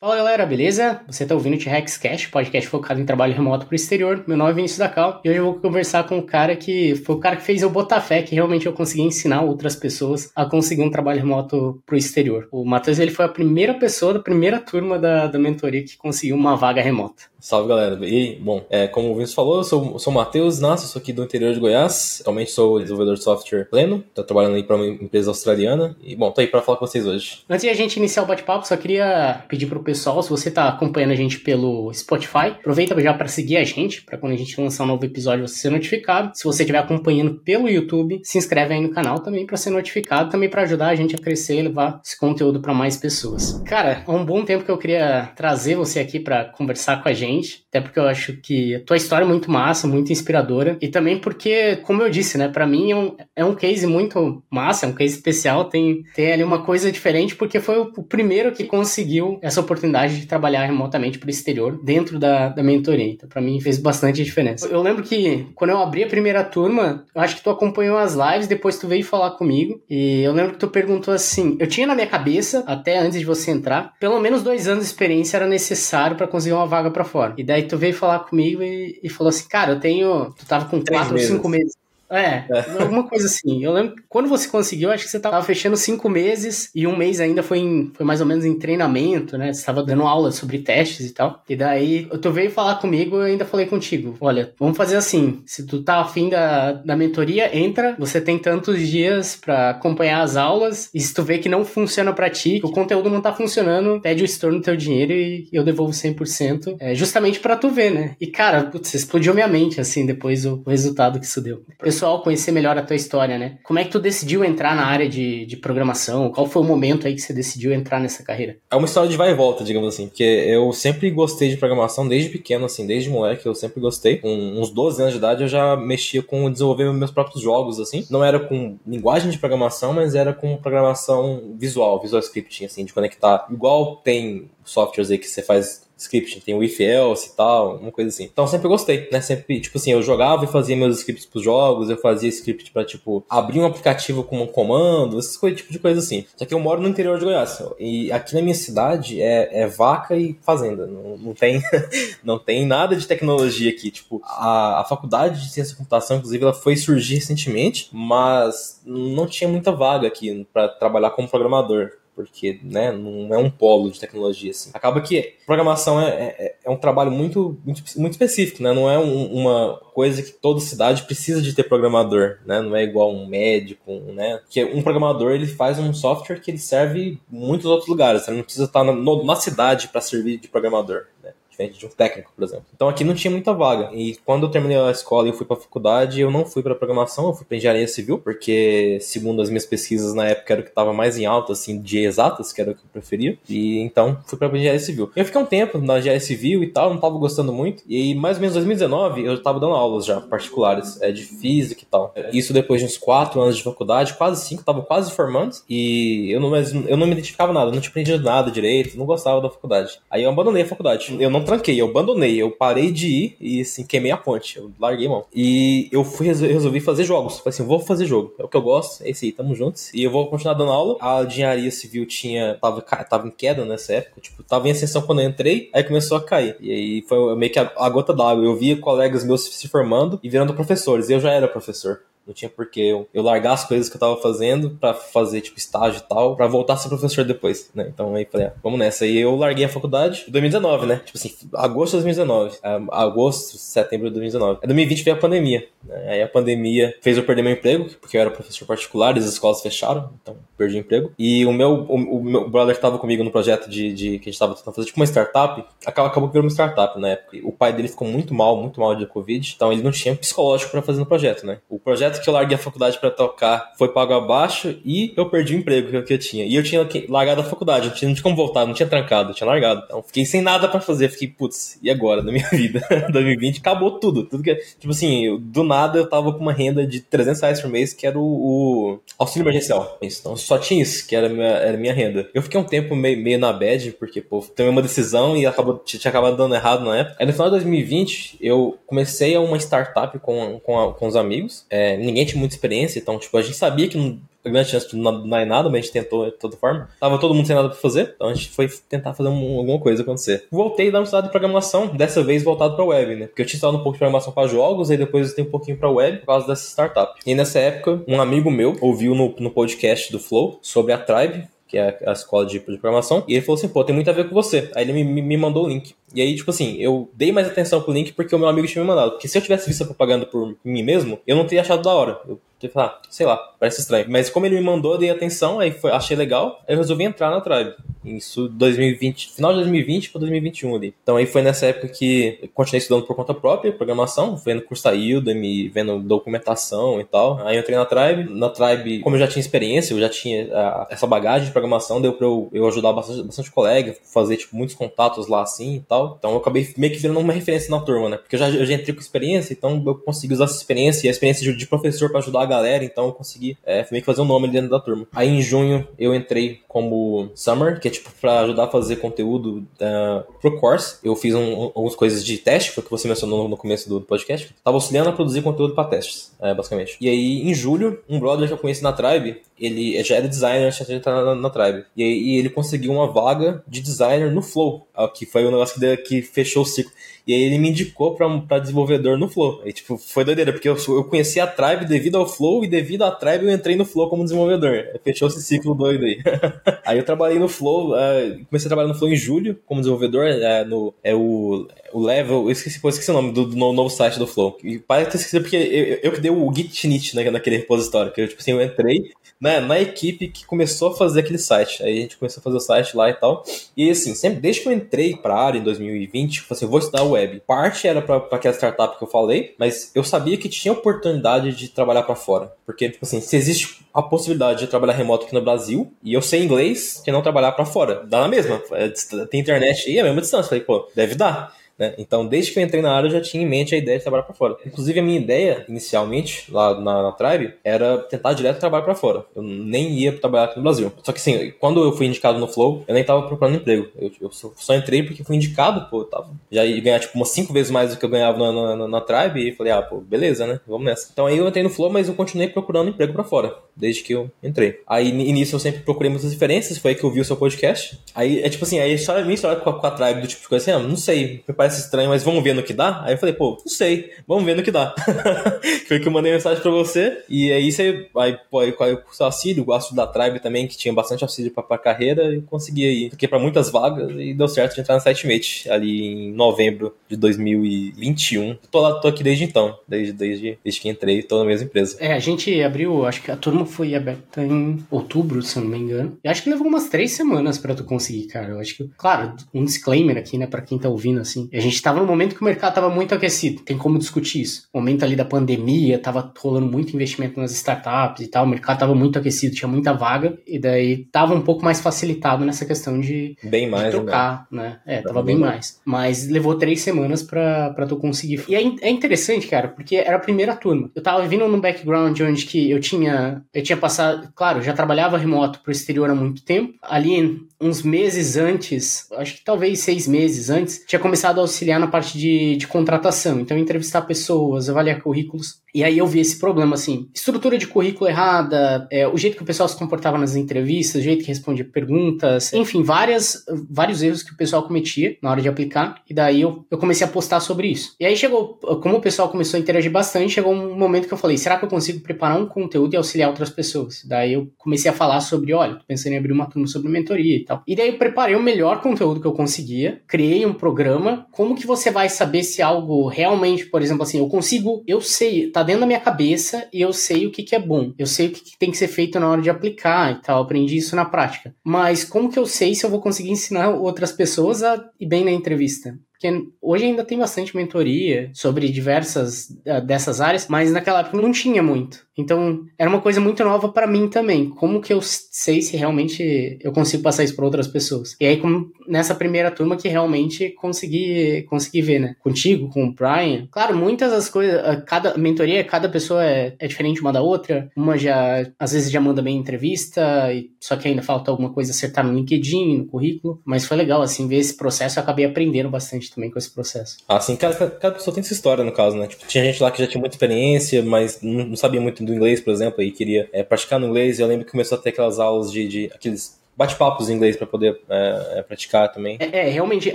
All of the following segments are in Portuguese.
Fala galera, beleza? Você está ouvindo o T-Rex Cash, podcast focado em trabalho remoto para o exterior. Meu nome é Vinícius da Cal e hoje eu vou conversar com o cara que foi o cara que fez eu botar fé que realmente eu consegui ensinar outras pessoas a conseguir um trabalho remoto para o exterior. O Matheus ele foi a primeira pessoa da primeira turma da, da mentoria que conseguiu uma vaga remota. Salve galera, e bom, é, como o Vinícius falou, eu sou, sou o Matheus Nassi, sou aqui do interior de Goiás, atualmente sou desenvolvedor de software pleno, tô trabalhando aí para uma empresa australiana e bom, tô aí para falar com vocês hoje. Antes de a gente iniciar o bate-papo, só queria pedir pro pessoal, se você tá acompanhando a gente pelo Spotify, aproveita já para seguir a gente, para quando a gente lançar um novo episódio você ser notificado. Se você estiver acompanhando pelo YouTube, se inscreve aí no canal também para ser notificado, também para ajudar a gente a crescer e levar esse conteúdo para mais pessoas. Cara, há um bom tempo que eu queria trazer você aqui para conversar com a gente, até porque eu acho que a tua história é muito massa, muito inspiradora, e também porque, como eu disse, né, para mim é um, é um case muito massa, é um case especial, tem, tem ali uma coisa diferente, porque foi o, o primeiro que conseguiu essa oportunidade de trabalhar remotamente para o exterior dentro da, da mentoria. Então, para mim, fez bastante diferença. Eu lembro que quando eu abri a primeira turma, eu acho que tu acompanhou as lives, depois tu veio falar comigo. E eu lembro que tu perguntou assim: eu tinha na minha cabeça, até antes de você entrar, pelo menos dois anos de experiência era necessário para conseguir uma vaga para fora. E daí tu veio falar comigo e, e falou assim: cara, eu tenho. Tu tava com quatro ou cinco meses. É, é, alguma coisa assim. Eu lembro que quando você conseguiu, acho que você tava fechando cinco meses e um mês ainda foi, em, foi mais ou menos em treinamento, né? Você tava dando aula sobre testes e tal. E daí tu veio falar comigo e eu ainda falei contigo: olha, vamos fazer assim. Se tu tá afim da, da mentoria, entra. Você tem tantos dias para acompanhar as aulas. E se tu vê que não funciona para ti, que o conteúdo não tá funcionando, pede o estorno do teu dinheiro e eu devolvo 100%. É, justamente para tu ver, né? E cara, putz, explodiu minha mente, assim, depois o, o resultado que isso deu. Eu pessoal conhecer melhor a tua história, né? Como é que tu decidiu entrar na área de, de programação? Qual foi o momento aí que você decidiu entrar nessa carreira? É uma história de vai e volta, digamos assim, porque eu sempre gostei de programação desde pequeno, assim, desde moleque eu sempre gostei. Com uns 12 anos de idade eu já mexia com desenvolver meus próprios jogos, assim. Não era com linguagem de programação, mas era com programação visual, visual scripting, assim, de conectar. Igual tem softwares aí que você faz script, tem o if else e tal, uma coisa assim. Então sempre gostei, né? Sempre, tipo assim, eu jogava e fazia meus scripts pros jogos, eu fazia script para tipo, abrir um aplicativo com um comando, coisas, tipo de coisa assim. Só que eu moro no interior de Goiás, e aqui na minha cidade é, é vaca e fazenda, não, não tem não tem nada de tecnologia aqui, tipo, a, a faculdade de ciência da computação, inclusive, ela foi surgir recentemente, mas não tinha muita vaga aqui para trabalhar como programador porque né, não é um polo de tecnologia assim. Acaba que programação é, é, é um trabalho muito, muito, muito específico, né? não é um, uma coisa que toda cidade precisa de ter programador, né? não é igual um médico, né? que um programador ele faz um software que ele serve em muitos outros lugares, você não precisa estar na, na cidade para servir de programador. Né? Diferente de um técnico, por exemplo. Então aqui não tinha muita vaga. E quando eu terminei a escola e fui para faculdade, eu não fui para programação, eu fui para engenharia civil, porque segundo as minhas pesquisas na época era o que estava mais em alta, assim, de exatas, que era o que eu preferia. E então fui para engenharia civil. Eu fiquei um tempo na engenharia civil e tal, não estava gostando muito. E mais ou menos em 2019 eu estava dando aulas já particulares, é, de física e tal. Isso depois de uns quatro anos de faculdade, quase cinco, estava quase formando. E eu não, eu não me identificava nada, não tinha aprendido nada direito, não gostava da faculdade. Aí eu abandonei a faculdade. Eu não tranquei, eu abandonei, eu parei de ir e assim, queimei a ponte, eu larguei mão. E eu fui resolvi fazer jogos. Falei assim, vou fazer jogo. É o que eu gosto, é esse aí, tamo juntos. E eu vou continuar dando aula. A engenharia civil tinha. tava, tava em queda nessa época, tipo, tava em ascensão quando eu entrei, aí começou a cair. E aí foi meio que a, a gota d'água. Eu via colegas meus se formando e virando professores. Eu já era professor. Não tinha porquê eu, eu largar as coisas que eu tava fazendo para fazer, tipo, estágio e tal, para voltar a ser professor depois, né? Então aí falei, ah, vamos nessa. E eu larguei a faculdade em 2019, né? Tipo assim, agosto de 2019. É, agosto, setembro de 2019. Em 2020 veio a pandemia. Né? Aí a pandemia fez eu perder meu emprego, porque eu era professor particular e as escolas fecharam, então perdi o emprego. E o meu, o, o meu brother que tava comigo no projeto de, de que a gente tava tentando fazer, tipo, uma startup, acabou, acabou virando uma startup na época. O pai dele ficou muito mal, muito mal de Covid, então ele não tinha psicológico para fazer no projeto, né? O projeto que eu larguei a faculdade para tocar foi pago abaixo e eu perdi o emprego que eu tinha. E eu tinha largado a faculdade, não tinha, como voltar, não tinha trancado, tinha largado. Então fiquei sem nada para fazer, fiquei, putz, e agora na minha vida? 2020 acabou tudo. Tudo que, tipo assim, do nada eu tava com uma renda de 300 reais por mês, que era o, o auxílio emergencial. Então só tinha isso, que era minha, era minha renda. Eu fiquei um tempo meio, meio na bad, porque, pô, tomei uma decisão e acabou, tinha acabado dando errado na época. Aí no final de 2020, eu comecei uma startup com, com, com os amigos. É, ninguém tinha muita experiência, então, tipo, a gente sabia que não, a grande chance de não dar em nada, mas a gente tentou de toda forma. Tava todo mundo sem nada pra fazer, então a gente foi tentar fazer um, alguma coisa acontecer. Voltei da universidade de programação, dessa vez voltado pra web, né? Porque eu tinha estudado um pouco de programação para jogos, aí depois eu tenho um pouquinho pra web por causa dessa startup. E nessa época, um amigo meu ouviu no, no podcast do Flow sobre a Tribe, que é a escola de, de, programação, e ele falou assim, pô, tem muito a ver com você. Aí ele me, me mandou o link. E aí, tipo assim, eu dei mais atenção pro link porque o meu amigo tinha me mandado. Porque se eu tivesse visto a propaganda por mim mesmo, eu não teria achado da hora. Eu teria falado, ah, sei lá, parece estranho. Mas como ele me mandou, eu dei atenção, aí foi, achei legal, aí eu resolvi entrar na Tribe. Isso 2020, final de 2020 para 2021 ali. Então aí foi nessa época que eu continuei estudando por conta própria, programação, vendo curso da Udemy, vendo documentação e tal. Aí eu entrei na Tribe. Na Tribe, como eu já tinha experiência, eu já tinha uh, essa bagagem de programação, deu pra eu, eu ajudar bastante, bastante colega, fazer tipo muitos contatos lá assim e tal. Então eu acabei meio que virando uma referência na turma, né? Porque eu já, eu já entrei com experiência, então eu consegui usar essa experiência e a experiência de, de professor para ajudar a galera, então eu consegui é, meio que fazer um nome dentro da turma. Aí em junho eu entrei como Summer, que é tipo para ajudar a fazer conteúdo uh, pro course. Eu fiz um, algumas coisas de teste, foi o que você mencionou no começo do podcast. Tava auxiliando a produzir conteúdo para testes, é, basicamente. E aí, em julho, um brother que eu conheci na Tribe, ele já era designer antes de entrar na, na, Tribe. E aí ele conseguiu uma vaga de designer no Flow, que foi o negócio que, que fechou o ciclo. E aí ele me indicou pra, pra desenvolvedor no Flow. Aí, tipo, foi doideira, porque eu, eu conheci a Tribe devido ao Flow e devido à Tribe eu entrei no Flow como desenvolvedor. Fechou esse ciclo doido aí. aí eu trabalhei no Flow, uh, comecei a trabalhar no Flow em julho como desenvolvedor, uh, no, é o, o level, eu esqueci, pô, esqueci o nome do, do, novo site do Flow. E parece ter esquecido porque eu, eu, que dei o git init né, naquele repositório, que eu, tipo assim, eu entrei né, na equipe que começou a fazer aquele site. Aí a gente começou a fazer o site lá e tal. E assim, sempre desde que eu entrei pra área em 2020, eu falei assim, eu vou estudar web. Parte era para aquela startup que eu falei, mas eu sabia que tinha oportunidade de trabalhar para fora. Porque, tipo assim, se existe a possibilidade de trabalhar remoto aqui no Brasil, e eu sei inglês, que não trabalhar para fora. Dá na mesma. É, tem internet aí, é a mesma distância. Falei, pô, deve dar. Né? Então, desde que eu entrei na área, eu já tinha em mente a ideia de trabalhar para fora. Inclusive, a minha ideia, inicialmente, lá na, na Tribe, era tentar direto trabalhar para fora. Eu nem ia trabalhar aqui no Brasil. Só que, assim, quando eu fui indicado no Flow, eu nem tava procurando emprego. Eu, eu só entrei porque fui indicado, pô, tava, já ia ganhar, tipo, umas cinco vezes mais do que eu ganhava na, na, na Tribe, e falei, ah, pô, beleza, né? Vamos nessa. Então, aí eu entrei no Flow, mas eu continuei procurando emprego para fora, desde que eu entrei. Aí, nisso, eu sempre procurei muitas diferenças, foi aí que eu vi o seu podcast. Aí, é tipo assim, aí a história, minha história com a, com a Tribe, do tipo coisa assim, ah, não sei, me parece estranho, mas vamos ver no que dá? Aí eu falei, pô, não sei, vamos ver no que dá. Foi que eu mandei mensagem pra você, e aí você, aí, pô, aí com o auxílio, gosto da Tribe também, que tinha bastante auxílio pra, pra carreira, e consegui aí, fiquei pra muitas vagas, e deu certo de entrar no SiteMate, ali em novembro de 2021. Tô lá, tô aqui desde então, desde, desde, desde que entrei, tô na mesma empresa. É, a gente abriu, acho que a turma foi aberta em outubro, se eu não me engano, e acho que levou umas três semanas pra tu conseguir, cara, eu acho que, claro, um disclaimer aqui, né, pra quem tá ouvindo, assim, a gente tava no momento que o mercado estava muito aquecido. Tem como discutir isso. O momento ali da pandemia, estava rolando muito investimento nas startups e tal, o mercado estava muito aquecido, tinha muita vaga, e daí estava um pouco mais facilitado nessa questão de, bem mais, de trocar, né? né? É, tava bem, bem mais. Mas levou três semanas para tu conseguir. E é, é interessante, cara, porque era a primeira turma. Eu tava vindo num background onde que eu tinha, eu tinha passado, claro, já trabalhava remoto pro exterior há muito tempo. Ali, uns meses antes, acho que talvez seis meses antes, tinha começado a auxiliar na parte de, de contratação. Então, entrevistar pessoas, avaliar currículos. E aí eu vi esse problema, assim, estrutura de currículo errada, é, o jeito que o pessoal se comportava nas entrevistas, o jeito que respondia perguntas, enfim, várias, vários erros que o pessoal cometia na hora de aplicar. E daí eu, eu comecei a postar sobre isso. E aí chegou, como o pessoal começou a interagir bastante, chegou um momento que eu falei, será que eu consigo preparar um conteúdo e auxiliar outras pessoas? Daí eu comecei a falar sobre, olha, pensando em abrir uma turma sobre mentoria tal. E daí eu preparei o melhor conteúdo que eu conseguia, criei um programa, como que você vai saber se algo realmente, por exemplo, assim, eu consigo, eu sei, tá dentro da minha cabeça e eu sei o que, que é bom. Eu sei o que, que tem que ser feito na hora de aplicar e tal. Aprendi isso na prática. Mas como que eu sei se eu vou conseguir ensinar outras pessoas a ir bem na entrevista? Porque hoje ainda tem bastante mentoria sobre diversas uh, dessas áreas, mas naquela época não tinha muito. Então, era uma coisa muito nova para mim também. Como que eu sei se realmente eu consigo passar isso para outras pessoas? E aí, como nessa primeira turma que realmente consegui, consegui ver, né? Contigo, com o Brian. Claro, muitas das coisas, cada mentoria, cada pessoa é, é diferente uma da outra. Uma já, às vezes, já manda bem entrevista, só que ainda falta alguma coisa acertar no LinkedIn, no currículo. Mas foi legal, assim, ver esse processo. Eu acabei aprendendo bastante também com esse processo. Ah, sim, cada, cada pessoa tem essa história, no caso, né? Tipo, tinha gente lá que já tinha muita experiência, mas não, sabia muito do inglês, por exemplo, e queria é, praticar no inglês. Eu lembro que começou a ter aquelas aulas de, de aqueles bate-papos em inglês para poder é, é, praticar também. É, é, realmente,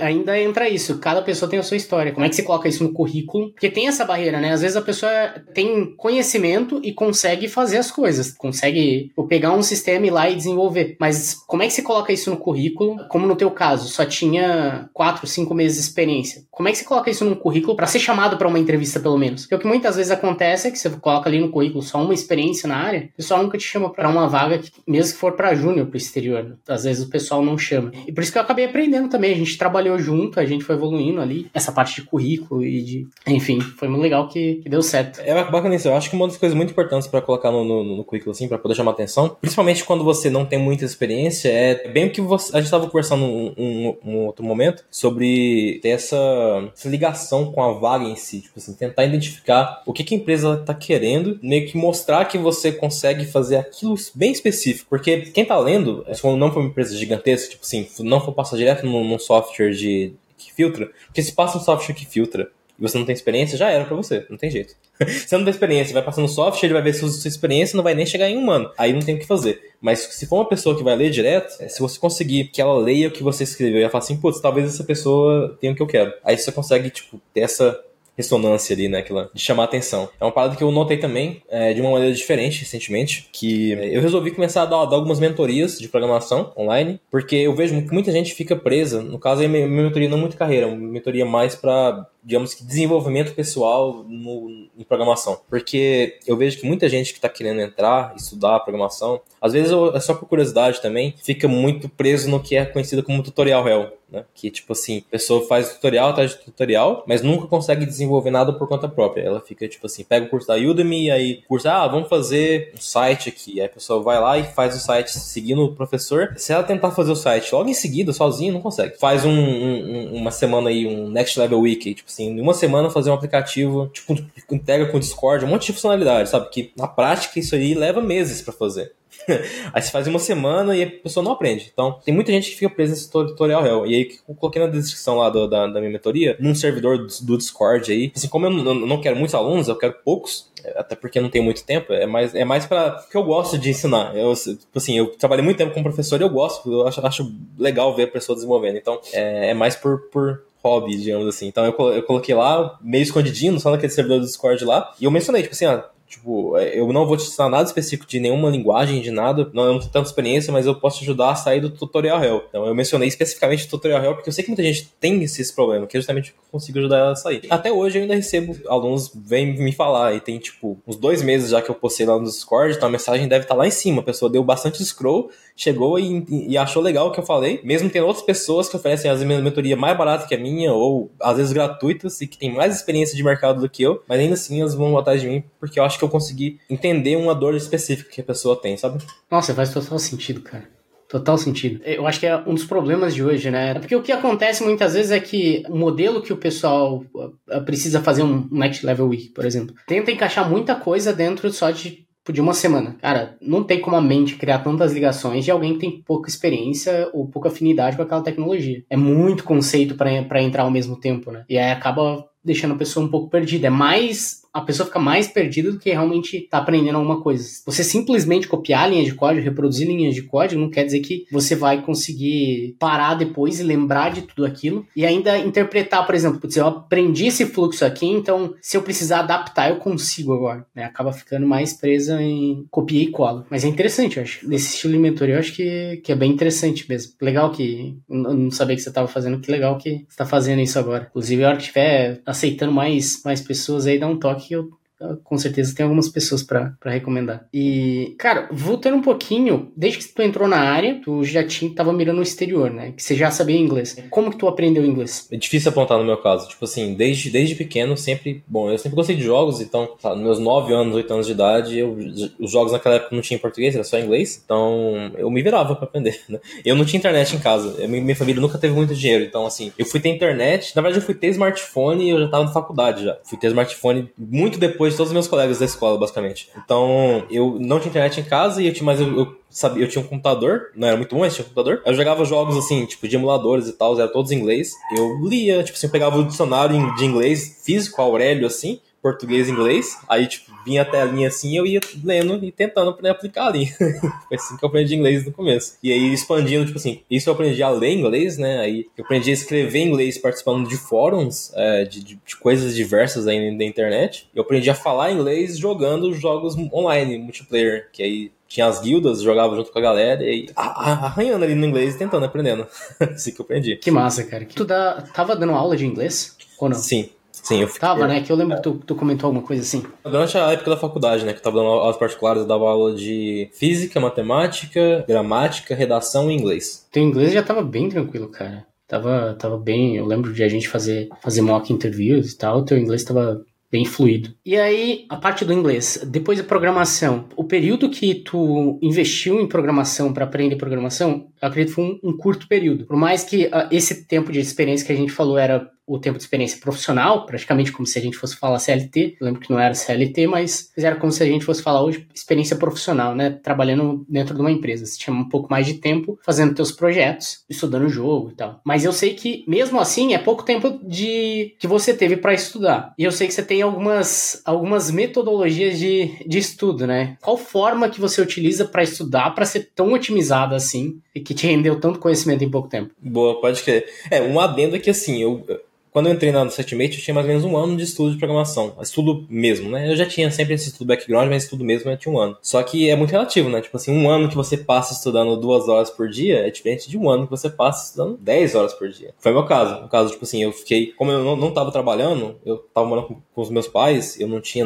ainda entra isso. Cada pessoa tem a sua história. Como é que você coloca isso no currículo? Porque tem essa barreira, né? Às vezes a pessoa tem conhecimento e consegue fazer as coisas. Consegue pegar um sistema e ir lá e desenvolver. Mas como é que você coloca isso no currículo? Como no teu caso, só tinha quatro, cinco meses de experiência. Como é que você coloca isso num currículo para ser chamado para uma entrevista, pelo menos? Porque o que muitas vezes acontece é que você coloca ali no currículo só uma experiência na área, o pessoal nunca te chama para uma vaga, que, mesmo que for para júnior pro exterior. Às vezes o pessoal não chama. E por isso que eu acabei aprendendo também. A gente trabalhou junto, a gente foi evoluindo ali. Essa parte de currículo e de. Enfim, foi muito legal que, que deu certo. É bacana isso. Eu acho que uma das coisas muito importantes para colocar no, no, no, currículo, assim, para poder chamar atenção, principalmente quando você não tem muita experiência, é bem o que você, a gente estava conversando um, um, um, outro momento sobre ter essa, essa, ligação com a vaga em si. Tipo assim, tentar identificar o que, que a empresa está querendo, meio que mostrar que você consegue fazer aquilo bem específico. Porque quem tá lendo, se não for uma empresa gigantesca, tipo assim, não for passar direto num, num software de que filtra, porque se passa um software que filtra e você não tem experiência, já era para você, não tem jeito. você não tem experiência, vai passando software, ele vai ver se sua experiência não vai nem chegar em um ano. Aí não tem o que fazer. Mas se for uma pessoa que vai ler direto, é, se você conseguir que ela leia o que você escreveu e ela fala assim, putz, talvez essa pessoa tenha o que eu quero. Aí você consegue, tipo, ter essa ressonância ali, né? Aquela, de chamar atenção. É uma parada que eu notei também é, de uma maneira diferente recentemente, que eu resolvi começar a dar, dar, algumas mentorias de programação online, porque eu vejo que muita gente fica presa. No caso, aí, minha, mentoria não é muito carreira, é uma mentoria mais para digamos que desenvolvimento pessoal no, em programação. Porque eu vejo que muita gente que está querendo entrar, estudar programação, às vezes é só por curiosidade também, fica muito preso no que é conhecido como tutorial hell. Né? Que tipo assim, a pessoa faz tutorial atrás de tutorial, mas nunca consegue desenvolver nada por conta própria. Ela fica tipo assim, pega o curso da Udemy, aí curso, ah, vamos fazer um site aqui. Aí a pessoa vai lá e faz o site seguindo o professor. Se ela tentar fazer o site logo em seguida, sozinha, não consegue. Faz um, um, uma semana aí, um Next Level Week, tipo assim, em uma semana fazer um aplicativo, tipo, integra com o Discord, um monte de funcionalidade, sabe? Que na prática isso aí leva meses para fazer. aí você faz uma semana e a pessoa não aprende. Então, tem muita gente que fica presa nesse tutorial real. E aí, eu coloquei na descrição lá do, da, da minha mentoria, num servidor do, do Discord aí. Assim, como eu não, quero muitos alunos, eu quero poucos, até porque não tem muito tempo, é mais, é mais para que eu gosto de ensinar. Eu, tipo assim, eu trabalhei muito tempo como professor e eu gosto, eu acho, acho legal ver a pessoa desenvolvendo. Então, é, é mais por, por hobby, digamos assim. Então eu, eu coloquei lá, meio escondidinho, só naquele servidor do Discord lá, e eu mencionei, tipo assim, ah, Tipo, é, eu não vou te ensinar nada específico de nenhuma linguagem, de nada. Não, eu não tenho tanta experiência, mas eu posso te ajudar a sair do tutorial hell. Então eu mencionei especificamente o tutorial hell porque eu sei que muita gente tem esse problema, que é justamente eu consigo ajudar ela a sair. Até hoje eu ainda recebo alunos vêm me falar, e tem tipo uns dois meses já que eu postei lá no Discord, então a mensagem deve estar tá lá em cima. A pessoa deu bastante scroll, chegou e, e achou legal o que eu falei, mesmo tendo outras pessoas que oferecem às vezes mentoria mais barata que a minha, ou às vezes gratuitas, e que tem mais experiência de mercado do que eu, mas ainda assim elas vão atrás de mim porque eu acho que eu consegui entender uma dor específica que a pessoa tem, sabe? Nossa, faz total sentido, cara. Total sentido. Eu acho que é um dos problemas de hoje, né? Porque o que acontece muitas vezes é que o modelo que o pessoal uh, precisa fazer um Next Level Week, por exemplo, tenta encaixar muita coisa dentro só de de uma semana. Cara, não tem como a mente criar tantas ligações de alguém que tem pouca experiência ou pouca afinidade com aquela tecnologia. É muito conceito para entrar ao mesmo tempo, né? E aí acaba deixando a pessoa um pouco perdida. É mais a pessoa fica mais perdida do que realmente tá aprendendo alguma coisa. Você simplesmente copiar linhas de código, reproduzir linhas de código, não quer dizer que você vai conseguir parar depois e lembrar de tudo aquilo e ainda interpretar, por exemplo, se eu aprendi esse fluxo aqui, então se eu precisar adaptar, eu consigo agora. Né? Acaba ficando mais presa em copia e cola. Mas é interessante, eu acho. Nesse estilo de mentoria, eu acho que, que é bem interessante mesmo. Legal que. Eu não sabia que você estava fazendo, que legal que você tá fazendo isso agora. Inclusive, a hora que estiver aceitando mais, mais pessoas aí, dá um toque que eu com certeza tem algumas pessoas para recomendar. E, cara, voltando um pouquinho, desde que tu entrou na área, tu já tinha, tava mirando no exterior, né? Que você já sabia inglês. Como que tu aprendeu inglês? É difícil apontar no meu caso. Tipo assim, desde, desde pequeno, sempre. Bom, eu sempre gostei de jogos, então, tá, nos meus 9 anos, 8 anos de idade, eu, os jogos naquela época não tinham português, era só inglês. Então, eu me virava para aprender, né? Eu não tinha internet em casa. Eu, minha família nunca teve muito dinheiro. Então, assim, eu fui ter internet. Na verdade, eu fui ter smartphone e eu já tava na faculdade já. Fui ter smartphone muito depois de todos os meus colegas da escola, basicamente. Então, eu não tinha internet em casa e eu tinha, mas eu, eu sabia, eu tinha um computador, não era muito bom, mas tinha um computador. Eu jogava jogos assim, tipo, de emuladores e tal, eram todos em inglês. Eu lia, tipo assim, eu pegava o dicionário de inglês físico, Aurélio, assim, português e inglês. Aí, tipo, vinha até a linha assim eu ia lendo e tentando né, aplicar ali. Foi assim que eu aprendi inglês no começo. E aí, expandindo, tipo assim, isso eu aprendi a ler inglês, né? Aí eu aprendi a escrever inglês participando de fóruns, é, de, de, de, coisas diversas aí da internet. Eu aprendi a falar inglês jogando jogos online, multiplayer, que aí tinha as guildas, jogava junto com a galera e arranhando ali no inglês e tentando, aprendendo. assim que eu aprendi. Que massa, cara. Tu dá, tava dando aula de inglês? Ou não? Sim. Sim, eu fiquei... Tava, né? Que eu lembro que tu, tu, comentou alguma coisa assim. Durante a época da faculdade, né? Que eu tava dando aulas particulares, eu dava aula de física, matemática, gramática, redação e inglês. Teu inglês já tava bem tranquilo, cara. Tava, tava bem. Eu lembro de a gente fazer, fazer mock interviews e tal. Teu inglês tava bem fluido. E aí, a parte do inglês, depois da programação, o período que tu investiu em programação para aprender programação, eu acredito que foi um, um curto período. Por mais que uh, esse tempo de experiência que a gente falou era o tempo de experiência profissional, praticamente como se a gente fosse falar CLT. Eu lembro que não era CLT, mas era como se a gente fosse falar hoje experiência profissional, né? Trabalhando dentro de uma empresa. Você tinha um pouco mais de tempo fazendo teus projetos, estudando o jogo e tal. Mas eu sei que, mesmo assim, é pouco tempo de que você teve para estudar. E eu sei que você tem algumas, algumas metodologias de, de estudo, né? Qual forma que você utiliza para estudar para ser tão otimizado assim e que te rendeu tanto conhecimento em pouco tempo? Boa, pode crer. É, um adendo é que assim, eu quando eu entrei na Setmate, eu tinha mais ou menos um ano de estudo de programação. Estudo mesmo, né? Eu já tinha sempre esse estudo background, mas estudo mesmo eu tinha um ano. Só que é muito relativo, né? Tipo assim, um ano que você passa estudando duas horas por dia é diferente de um ano que você passa estudando dez horas por dia. Foi o meu caso. No caso, tipo assim, eu fiquei. Como eu não, não tava trabalhando, eu tava morando com, com os meus pais, eu não tinha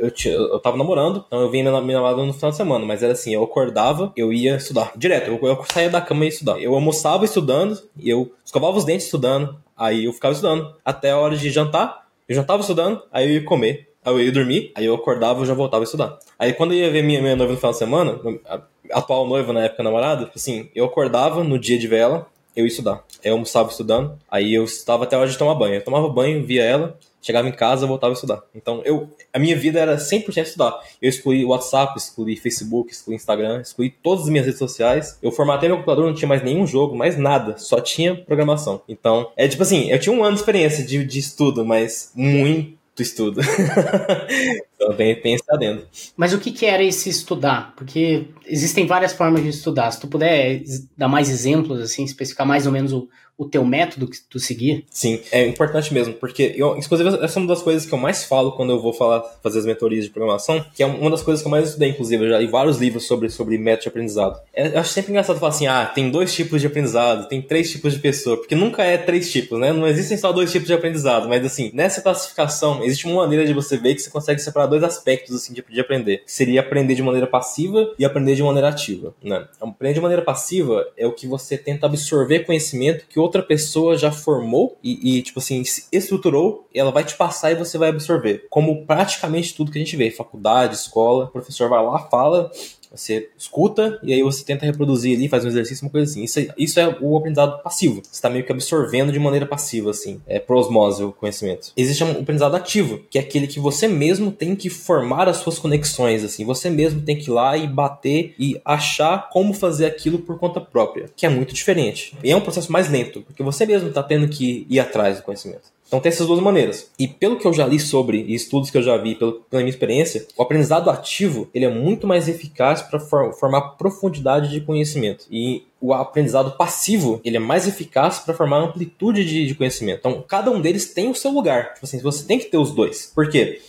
eu, tinha, eu tava namorando, então eu vinha me, me namorada no final de semana, mas era assim, eu acordava, eu ia estudar. Direto, eu, eu saía da cama e ia estudar. Eu almoçava estudando, eu escovava os dentes estudando, aí eu ficava estudando. Até a hora de jantar, eu já tava estudando, aí eu ia comer, aí eu ia dormir, aí eu acordava e já voltava a estudar. Aí quando eu ia ver minha, minha noiva no final de semana, a atual noiva na época namorada, assim, eu acordava no dia de vela, eu ia estudar. Eu almoçava estudando, aí eu estava até a hora de tomar banho. Eu tomava banho, via ela, chegava em casa, voltava a estudar. Então, eu, a minha vida era 100% estudar. Eu excluí WhatsApp, excluí Facebook, excluí Instagram, excluí todas as minhas redes sociais. Eu formatei meu computador, não tinha mais nenhum jogo, mais nada, só tinha programação. Então, é tipo assim, eu tinha um ano de experiência de, de estudo, mas muito estudo. então tem, adendo. Mas o que, que era esse estudar? Porque existem várias formas de estudar. Se tu puder dar mais exemplos, assim, especificar mais ou menos o, o teu método que tu seguir? Sim, é importante mesmo, porque eu, inclusive essa é uma das coisas que eu mais falo quando eu vou falar, fazer as mentorias de programação, que é uma das coisas que eu mais estudei, inclusive, eu já li vários livros sobre, sobre método de aprendizado. É, eu acho sempre engraçado falar assim, ah, tem dois tipos de aprendizado, tem três tipos de pessoa, porque nunca é três tipos, né? Não existem só dois tipos de aprendizado, mas assim, nessa classificação, existe uma maneira de você ver que você consegue separar dois aspectos, assim, de, de aprender, que seria aprender de maneira passiva e aprender de maneira ativa, né? Aprender de maneira passiva é o que você tenta absorver conhecimento que outra pessoa já formou e, e, tipo assim, se estruturou, e ela vai te passar e você vai absorver. Como praticamente tudo que a gente vê, faculdade, escola, o professor vai lá, fala, você escuta e aí você tenta reproduzir ali, faz um exercício, uma coisa assim. Isso, é, isso é o aprendizado passivo. Você está meio que absorvendo de maneira passiva, assim. É por osmose o conhecimento. Existe um aprendizado ativo, que é aquele que você mesmo tem que formar as suas conexões, assim. Você mesmo tem que ir lá e bater e achar como fazer aquilo por conta própria, que é muito diferente. E é um processo mais lento, porque você mesmo está tendo que ir atrás do conhecimento. Então tem essas duas maneiras. E pelo que eu já li sobre, e estudos que eu já vi, pela minha experiência, o aprendizado ativo ele é muito mais eficaz para for, formar profundidade de conhecimento. E o aprendizado passivo ele é mais eficaz para formar amplitude de, de, conhecimento. Então cada um deles tem o seu lugar. Tipo assim, você tem que ter os dois. Por quê?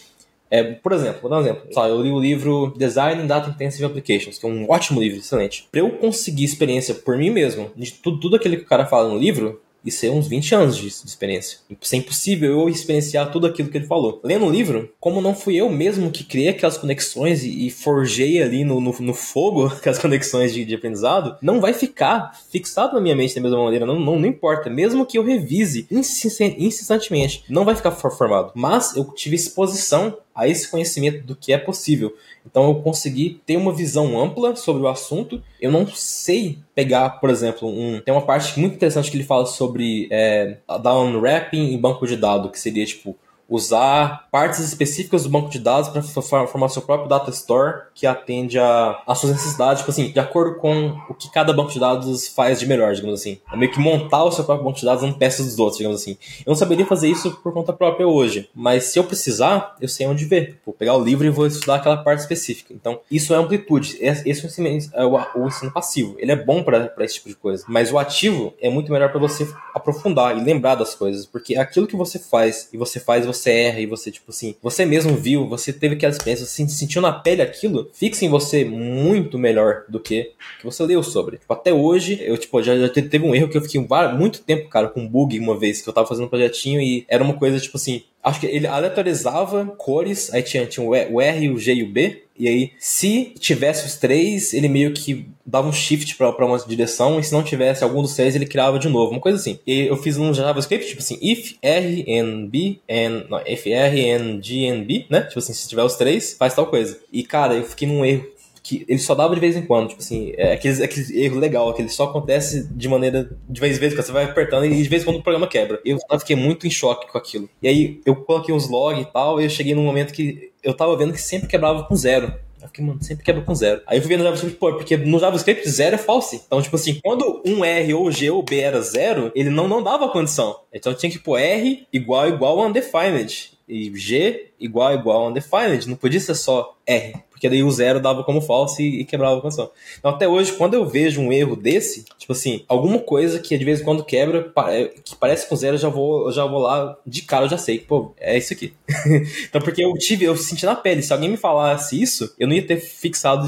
É, por exemplo, vou dar um exemplo. Eu li o livro Design Data Intensive Applications, que é um ótimo livro, excelente. Para eu conseguir experiência por mim mesmo, de tudo, tudo aquilo que o cara fala no livro, Isso é uns 20 anos de, de experiência. Isso é impossível eu experienciar tudo aquilo que ele falou. Lendo o livro, como não fui eu mesmo que criei aquelas conexões e, e forjei ali no, no, no, fogo aquelas conexões de, de, aprendizado, não vai ficar fixado na minha mente da mesma maneira. Não, não, não importa. Mesmo que eu revise incessantemente, não vai ficar formado. Mas eu tive exposição a esse conhecimento do que é possível. Então eu consegui ter uma visão ampla sobre o assunto. Eu não sei pegar, por exemplo, um. Tem uma parte muito interessante que ele fala sobre é, dar unwrapping em banco de dados, que seria tipo usar partes específicas do banco de dados para formar seu próprio data store que atende a suas necessidades, tipo assim, de acordo com o que cada banco de dados faz de melhor, digamos assim. É meio que montar o seu próprio banco de dados em peças dos outros, digamos assim. Eu não saberia fazer isso por conta própria hoje, mas se eu precisar, eu sei onde ver. Vou pegar o livro e vou estudar aquela parte específica. Então, isso é amplitude. Esse é é o ensino passivo. Ele é bom para esse tipo de coisa. Mas o ativo é muito melhor para você aprofundar e lembrar das coisas, porque aquilo que você faz e você faz, você você erra e você, tipo assim, você mesmo viu, você teve aquela experiência, você sentiu na pele aquilo, fixa em você muito melhor do que que você leu sobre. Tipo, até hoje, eu, tipo, já, já teve um erro que eu fiquei muito tempo, cara, com bug uma vez, que eu tava fazendo um projetinho e era uma coisa, tipo assim, acho que ele aleatorizava cores, aí tinha, tinha o R, o G e o B, e aí, se tivesse os três, ele meio que dava um shift para uma direção, e se não tivesse algum dos três, ele criava de novo, uma coisa assim. E eu fiz um JavaScript, tipo assim, if R and B and. Não, if R and G and B, né? Tipo assim, se tiver os três, faz tal coisa. E cara, eu fiquei num erro que ele só dava de vez em quando, tipo assim, é aquele, aquele erro legal, que ele só acontece de maneira, de vez em vez, que você vai apertando e de vez em quando o programa quebra. Eu fiquei muito em choque com aquilo. E aí eu coloquei uns logs e tal, e eu cheguei num momento que eu tava vendo que sempre quebrava com zero. Eu fiquei, mano, sempre quebra com zero. Aí eu fui ver no JavaScript, pô, porque no JavaScript zero é false. Então, tipo assim, quando um R ou G ou B era zero, ele não, não dava condição. Então tinha que pôr R igual igual undefined. E G igual igual undefined. Não podia ser só R porque daí o zero dava como falso e, quebrava a condição. Então até hoje, quando eu vejo um erro desse, tipo assim, alguma coisa que de vez em quando quebra, é, que parece com zero, eu já vou, eu já vou lá de cara, eu já sei, pô, é isso aqui. então porque eu tive, eu senti na pele, se alguém me falasse isso, eu não ia ter fixado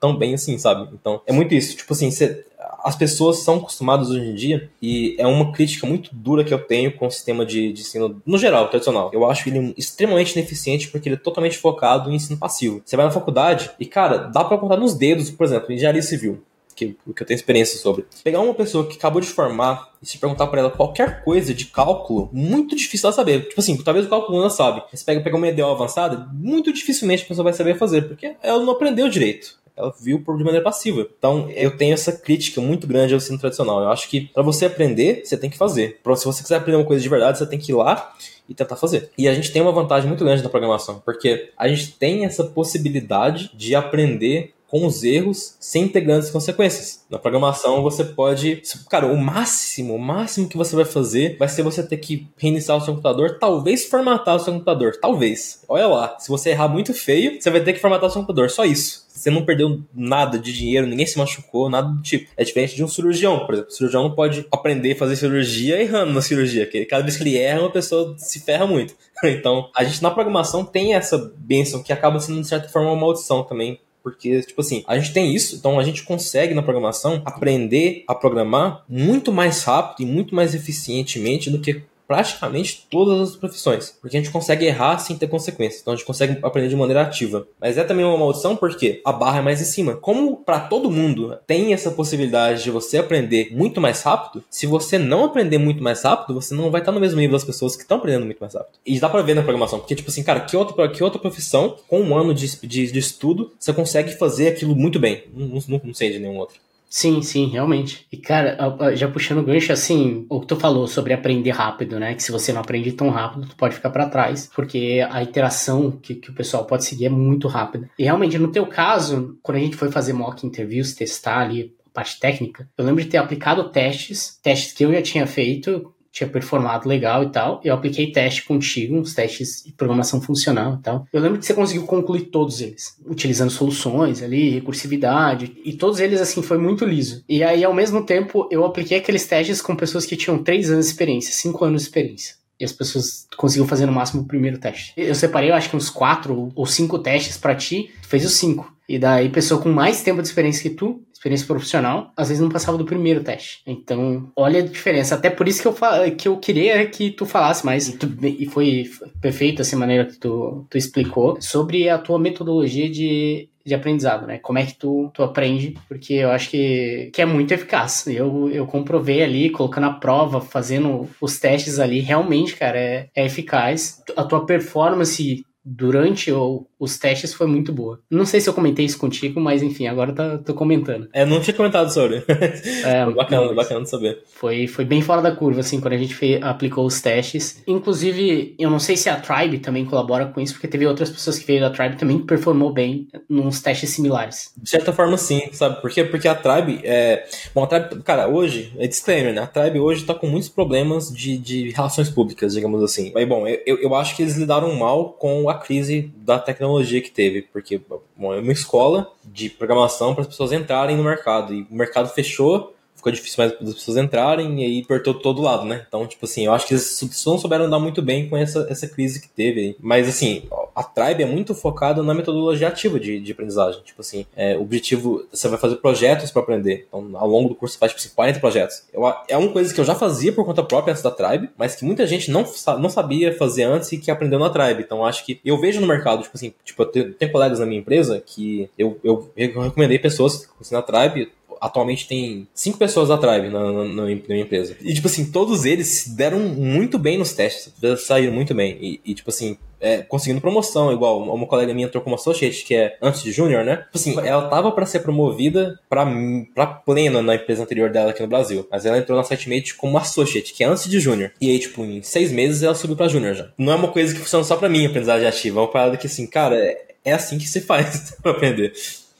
tão bem assim, sabe? Então é muito isso, tipo assim, você as pessoas são acostumadas hoje em dia, e é uma crítica muito dura que eu tenho com o sistema de, de ensino, no geral, tradicional. Eu acho ele extremamente ineficiente porque ele é totalmente focado em ensino passivo. Você vai na faculdade e, cara, dá para contar nos dedos, por exemplo, engenharia civil. Que, que eu tenho experiência sobre. Pegar uma pessoa que acabou de formar e se perguntar para ela qualquer coisa de cálculo, muito difícil ela saber. Tipo assim, talvez o cálculo não sabe. Você pega, pega uma EDO avançada, muito dificilmente a pessoa vai saber fazer, porque ela não aprendeu direito ela viu de maneira passiva. Então, eu tenho essa crítica muito grande ao ensino tradicional. Eu acho que para você aprender, você tem que fazer. Pra, se você quiser aprender uma coisa de verdade, você tem que ir lá e tentar fazer. E a gente tem uma vantagem muito grande na programação, porque a gente tem essa possibilidade de aprender com os erros sem ter grandes consequências. Na programação você pode, cara, o máximo, o máximo que você vai fazer vai ser você ter que reiniciar o seu computador, talvez formatar o seu computador, talvez. Olha lá, se você errar muito feio, você vai ter que formatar o seu computador, só isso. Você não perdeu nada de dinheiro, ninguém se machucou, nada do tipo. É diferente de um cirurgião, por exemplo. O cirurgião não pode aprender a fazer cirurgia errando na cirurgia, porque cada vez que ele erra, uma pessoa se ferra muito. Então, a gente na programação tem essa bênção que acaba sendo, de certa forma, uma maldição também porque, tipo assim, a gente tem isso, então a gente consegue na programação aprender a programar muito mais rápido e muito mais eficientemente do que praticamente todas as profissões, porque a gente consegue errar sem ter consequências, então a gente consegue aprender de maneira ativa. Mas é também uma maldição porque a barra é mais em cima. Como para todo mundo tem essa possibilidade de você aprender muito mais rápido, se você não aprender muito mais rápido, você não vai estar no mesmo nível das pessoas que estão aprendendo muito mais rápido. E dá para ver na programação, porque tipo assim, cara, que outra, que outra profissão com um ano de, de, de estudo você consegue fazer aquilo muito bem? Não, não, não sei de nenhum outro. Sim, sim, realmente. E, cara, já puxando o gancho, assim, o que tu falou sobre aprender rápido, né? Que se você não aprende tão rápido, tu pode ficar para trás, porque a iteração que, que o pessoal pode seguir é muito rápida. E realmente, no teu caso, quando a gente foi fazer mock interviews, testar ali a parte técnica, eu lembro de ter aplicado testes, testes que eu já tinha feito, tinha performado legal e tal. Eu apliquei teste contigo, uns testes de programação funcional e tal. Eu lembro que você conseguiu concluir todos eles, utilizando soluções ali, recursividade, e todos eles, assim, foi muito liso. E aí, ao mesmo tempo, eu apliquei aqueles testes com pessoas que tinham 3 anos de experiência, 5 anos de experiência. E as pessoas conseguiram fazer no máximo o primeiro teste. Eu separei, eu acho que uns 4 ou 5 testes para ti, tu fez os 5. E daí, pessoa com mais tempo de experiência que tu, experiência profissional, às vezes não passava do primeiro teste. Então, olha a diferença. Até por isso que eu, que eu queria que tu falasse mais, e, tu, e foi perfeito essa maneira que tu, tu explicou, sobre a tua metodologia de de aprendizado, né? Como é que tu, tu aprende, porque eu acho que, que é muito eficaz. Eu, eu comprovei ali, colocando a prova, fazendo os testes ali, realmente, cara, é, é eficaz. A tua performance durante o, os testes foi muito boa. Não sei se eu comentei isso contigo, mas enfim, agora tá, tô comentando. É, não tinha comentado sobre. É, bacana, não, bacana de saber. Foi, foi bem fora da curva, assim, quando a gente fez, aplicou os testes. Inclusive, eu não sei se a Tribe também colabora com isso, porque teve outras pessoas que veio da Tribe também que performou bem nos testes similares. De certa forma, sim, sabe? Por quê? Porque a Tribe é. Bom, a Tribe, cara, hoje, é disclaimer, né? A Tribe hoje tá com muitos problemas de, de relações públicas, digamos assim. Mas, bom, eu, eu acho que eles lidaram mal com a crise da tecnologia que teve, porque bom, é uma escola de programação para as pessoas entrarem no mercado e o mercado fechou ficou difícil mais as pessoas entrarem e aí apertou todo lado, né? Então, tipo assim, eu acho que eles não souberam andar muito bem com essa, essa crise que teve. Mas, assim, a Tribe é muito focada na metodologia ativa de, de aprendizagem. Tipo assim, é, o objetivo, você vai fazer projetos para aprender. Então, ao longo do curso, você faz, tipo assim, 40 projetos. Eu, é uma coisa que eu já fazia por conta própria antes da Tribe, mas que muita gente não, não sabia fazer antes e que aprendeu na Tribe. Então, acho que eu vejo no mercado, tipo assim, tipo, eu tenho, tenho colegas na minha empresa que eu, eu, recomendei pessoas na Tribe, atualmente tem cinco pessoas da Tribe na, na, na, minha empresa. E, tipo assim, todos eles deram muito bem nos testes. Saíram muito bem. E, e tipo assim, é, conseguindo promoção, igual uma colega minha entrou como associate, que é antes de júnior, né? Tipo assim, ela tava para ser promovida pra, pra plena na empresa anterior dela aqui no Brasil. Mas ela entrou na SiteMate como associate, que é antes de júnior. E aí, tipo, em seis meses ela subiu pra júnior já. Não é uma coisa que funciona só pra mim, aprendizagem ativa. É uma parada que, assim, cara, é, é assim que se faz pra aprender.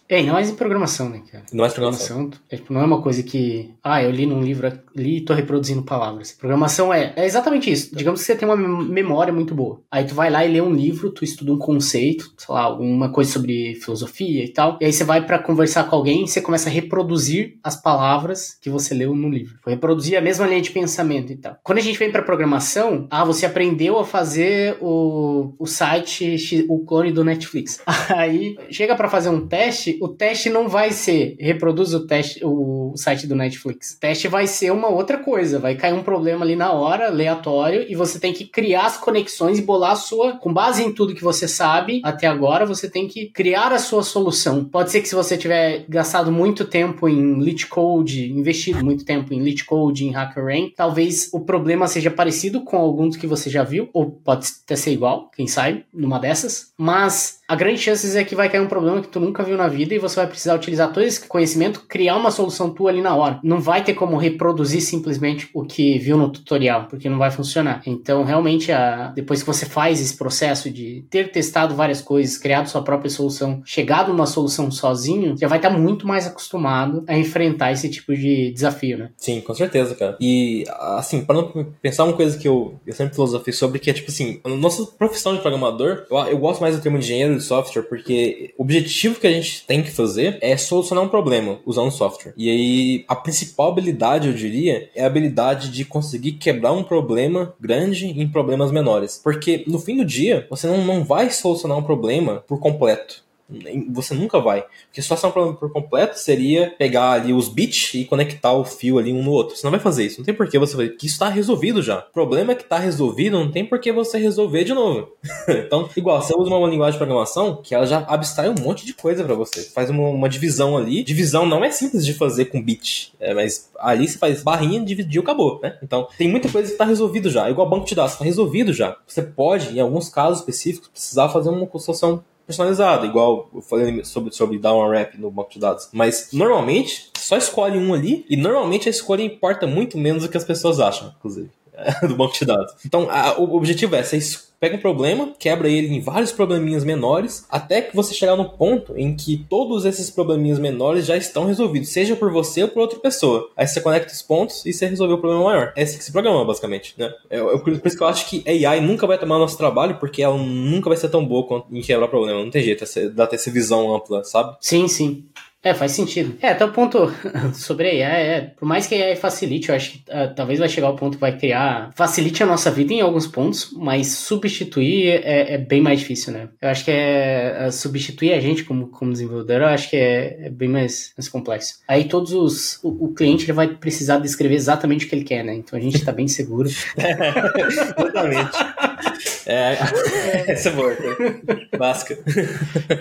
É, não mais em programação, né, cara? Não mais programação. É, tipo, não é uma coisa que, ah, eu li num livro, li e tô reproduzindo palavras. Programação é, é exatamente isso. Digamos que você tem uma memória muito boa. Aí tu vai lá e lê um livro, tu estuda um conceito, sei lá, alguma coisa sobre filosofia e tal. E aí você vai para conversar com alguém e você começa a reproduzir as palavras que você leu no livro. Foi reproduzir a mesma linha de pensamento e tal. Quando a gente vem para programação, ah, você aprendeu a fazer o, o site, o clone do Netflix. Aí chega para fazer um teste, o teste não vai ser reproduz o teste, o site do Netflix. O teste vai ser uma outra coisa, vai cair um problema ali na hora, aleatório, e você tem que criar as conexões e bolar a sua, com base em tudo que você sabe até agora, você tem que criar a sua solução. Pode ser que se você tiver gastado muito tempo em Lit Code, investido muito tempo em Lit Code, em HackerRank, talvez o problema seja parecido com alguns que você já viu, ou pode até ser igual, quem sabe, numa dessas, mas a grande chance é que vai cair um problema que tu nunca viu na vida e você vai precisar utilizar todo esse conhecimento, criar uma solução tua ali na hora. Não vai ter como reproduzir simplesmente o que viu no tutorial, porque não vai funcionar. Então, realmente, a... depois que você faz esse processo de ter testado várias coisas, criado sua própria solução, chegado numa solução sozinho, já vai estar muito mais acostumado a enfrentar esse tipo de desafio, né? Sim, com certeza, cara. E, assim, para pensar uma coisa que eu, eu sempre filosofei sobre, que é tipo assim, a nossa profissão de programador, eu, eu gosto mais do termo engenheiro de software porque o objetivo que a gente tem que fazer é solucionar um problema usando software. E aí, a principal habilidade, eu diria, é a habilidade de conseguir quebrar um problema grande em problemas menores. Porque no fim do dia, você não, não vai solucionar um problema por completo. Você nunca vai. Porque situação por completo seria pegar ali os bits e conectar o fio ali um no outro. Você não vai fazer isso. Não tem por que você fazer. Que isso está resolvido já. O problema é que está resolvido, não tem por que você resolver de novo. então, igual, você usa uma linguagem de programação que ela já abstrai um monte de coisa para você. Faz uma, uma, divisão ali. Divisão não é simples de fazer com bit. É, mas ali você faz barrinha, dividiu, acabou, né? Então, tem muita coisa que está resolvido já. Igual banco de dados, está resolvido já. Você pode, em alguns casos específicos, precisar fazer uma solução personalizado, igual eu falei sobre, sobre dar uma wrap no banco de dados. Mas normalmente só escolhe um ali e normalmente a escolha importa muito menos do que as pessoas acham, inclusive. do banco de dados. Então, a, o objetivo é você pega um problema, quebra ele em vários probleminhas menores, até que você chegar no ponto em que todos esses probleminhas menores já estão resolvidos, seja por você ou por outra pessoa. Aí você conecta os pontos e você resolveu o problema maior. É assim que se programa, basicamente. Né? É, por isso que eu acho que AI nunca vai tomar nosso trabalho, porque ela nunca vai ser tão boa quanto em quebrar problema. Não tem jeito, dá até essa visão ampla, sabe? Sim, sim. É, faz sentido. É, até o ponto sobre a AI, é, por mais que a AI facilite, eu acho que uh, talvez vai chegar ao ponto que vai criar, facilite a nossa vida em alguns pontos, mas substituir é, é bem mais difícil, né? Eu acho que é, uh, substituir a gente como, como desenvolvedor, eu acho que é, é bem mais, mais complexo. Aí todos os, o, o, cliente ele vai precisar descrever exatamente o que ele quer, né? Então a gente tá bem seguro. exatamente. É, essa é boa, básica.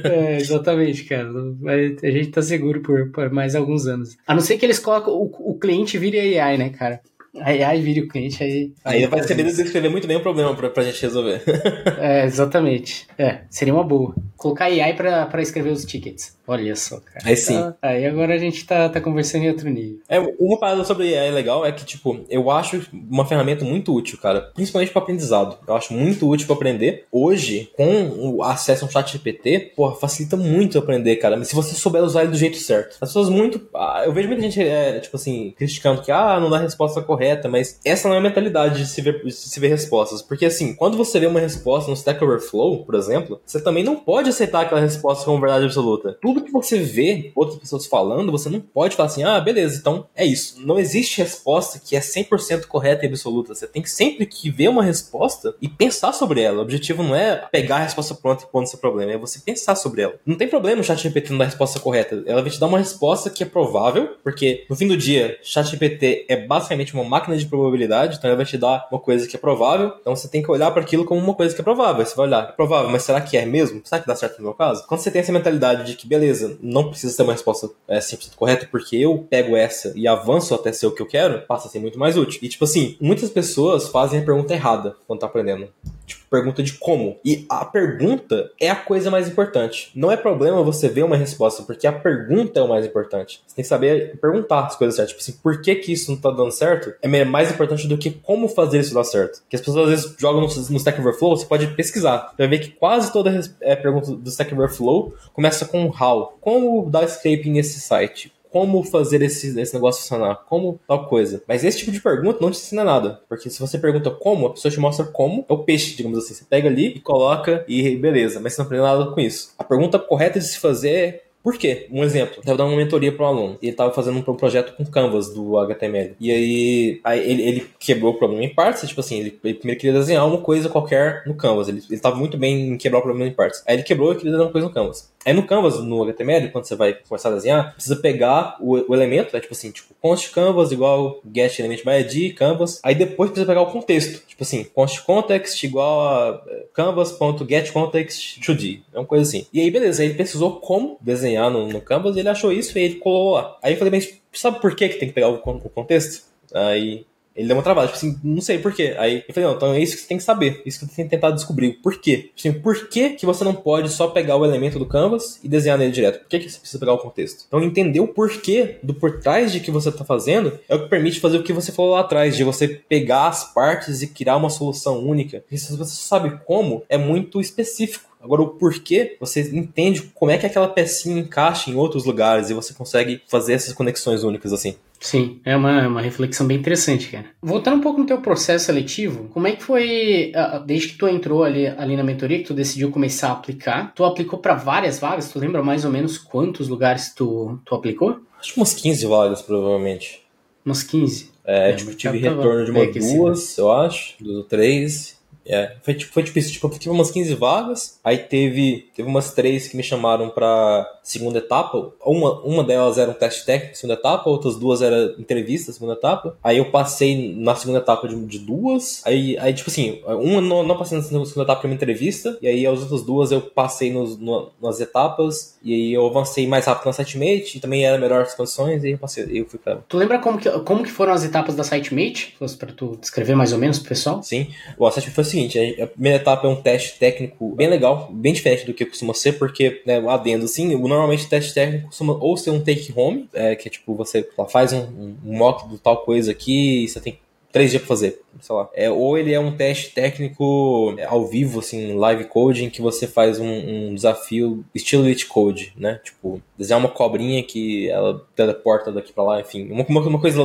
É, exatamente, cara. A gente tá seguro por, por mais alguns anos. A não ser que eles colocam o, o cliente vire AI, né, cara? Aí, aí vira o cliente, aí. Aí vai saber descrever muito bem o problema pra, pra gente resolver. é, exatamente. É, seria uma boa. Colocar AI pra, pra escrever os tickets. Olha só, cara. Aí sim. Tá, aí agora a gente tá, tá conversando em outro nível. É, uma parada sobre AI legal é que, tipo, eu acho uma ferramenta muito útil, cara. Principalmente para aprendizado. Eu acho muito útil para aprender. Hoje, com o acesso a um chat GPT, porra, facilita muito aprender, cara. Mas se você souber usar ele do jeito certo. As pessoas muito. Ah, eu vejo muita gente, é, tipo assim, criticando que, ah, não dá resposta correta, mas essa não é a mentalidade de se ver, de se ver respostas. Porque, assim, quando você vê uma resposta no Stack Overflow, por exemplo, você também não pode aceitar aquela resposta como verdade absoluta. Tudo que você vê outras pessoas falando, você não pode falar assim, ah, beleza, então é isso. Não existe resposta que é 100% correta e absoluta. Você tem que sempre que ver uma resposta e pensar sobre ela. O objetivo não é pegar a resposta pronta e pôr seu problema, é você pensar sobre ela. Não tem problema o ChatGPT não dar a resposta correta. Ela vai te dar uma resposta que é provável, porque no fim do dia, ChatGPT é basicamente uma máquina de probabilidade, então ela vai te dar uma coisa que é provável. Então você tem que olhar para aquilo como uma coisa que é provável. Você vai olhar, é provável, mas será que é mesmo? Será que dá certo no meu caso? Quando você tem essa mentalidade de que, beleza, não precisa ter uma resposta é, 100% correta, porque eu pego essa e avanço até ser o que eu quero, passa a ser muito mais útil. E, tipo assim, muitas pessoas fazem a pergunta errada quando tá aprendendo. Tipo, pergunta de como. E a pergunta é a coisa mais importante. Não é problema você ver uma resposta, porque a pergunta é o mais importante. Você tem que saber perguntar as coisas certas. Tipo assim, por que que isso não tá dando certo? É mais importante do que como fazer isso dar certo. Que as pessoas às vezes jogam no, no Stack Overflow, você pode pesquisar. Você vai ver que quase toda é, pergunta do Stack Overflow começa com how. Como dar scraping nesse site? Como fazer esse, esse negócio funcionar, como tal coisa. Mas esse tipo de pergunta não te ensina nada, porque se você pergunta como, a pessoa te mostra como é o peixe, digamos assim. Você pega ali e coloca e beleza, mas você não aprende nada com isso. A pergunta correta de se fazer é por quê? Um exemplo, eu dando uma mentoria para um aluno ele estava fazendo um projeto com Canvas do HTML. E aí, aí ele, ele, quebrou o problema em partes, tipo assim, ele, ele, primeiro queria desenhar uma coisa qualquer no Canvas. Ele estava muito bem em quebrar o problema em partes. Aí ele quebrou e queria desenhar uma coisa no Canvas. Aí no Canvas, no HTML, quando você vai começar a desenhar, precisa pegar o, o elemento, né? Tipo assim, tipo, const canvas igual get element by id, canvas. Aí depois precisa pegar o contexto. Tipo assim, const context igual a eh, canvas.getContext to d. É uma coisa assim. E aí, beleza, aí ele precisou como desenhar no, no Canvas, ele achou isso e ele colou lá. Aí eu falei, mas sabe por que, que tem que pegar o, o contexto? Aí ele deu uma travada, tipo assim, não sei por quê. Aí eu falei, não, então é isso que você tem que saber, isso que você tem que tentar descobrir. Por quê? Tipo assim, por que, que você não pode só pegar o elemento do canvas e desenhar nele direto? Por que, que você precisa pegar o contexto? Então entender o porquê do por trás de que você está fazendo é o que permite fazer o que você falou lá atrás, de você pegar as partes e criar uma solução única. E se você sabe como, é muito específico. Agora, o porquê, você entende como é que aquela pecinha encaixa em outros lugares e você consegue fazer essas conexões únicas assim. Sim, é uma, uma reflexão bem interessante, cara. Voltando um pouco no teu processo seletivo, como é que foi, desde que tu entrou ali, ali na mentoria, que tu decidiu começar a aplicar, tu aplicou para várias vagas? Tu lembra mais ou menos quantos lugares tu, tu aplicou? Acho que umas 15 vagas, provavelmente. Umas 15? É, é tipo, tive retorno de uma duas, eu acho, duas ou três. É, foi tipo, foi tipo isso, tipo, eu tive umas 15 vagas, aí teve, teve umas três que me chamaram pra segunda etapa, uma, uma delas era um teste técnico, segunda etapa, outras duas era entrevista, segunda etapa, aí eu passei na segunda etapa de, de duas, aí, aí tipo assim, uma não, não passei na segunda etapa de uma entrevista, e aí as outras duas eu passei nos, no, nas etapas, e aí eu avancei mais rápido na SiteMate, e também era melhor as condições, e eu passei, eu fui pra... Tu lembra como que, como que foram as etapas da SiteMate? Pra tu descrever mais ou menos pro pessoal? Sim, o SiteMate foi assim, seguinte, a primeira etapa é um teste técnico bem legal, bem diferente do que costuma ser, porque, né, adendo assim, normalmente o teste técnico costuma ou ser um take home, é, que é tipo, você faz um, um mock do tal coisa aqui, você tem que três dias pra fazer, sei lá. É, ou ele é um teste técnico é, ao vivo, assim, live coding, que você faz um, um desafio estilo Elite Code, né? Tipo, desenhar uma cobrinha que ela teleporta daqui pra lá, enfim. Uma, uma, coisa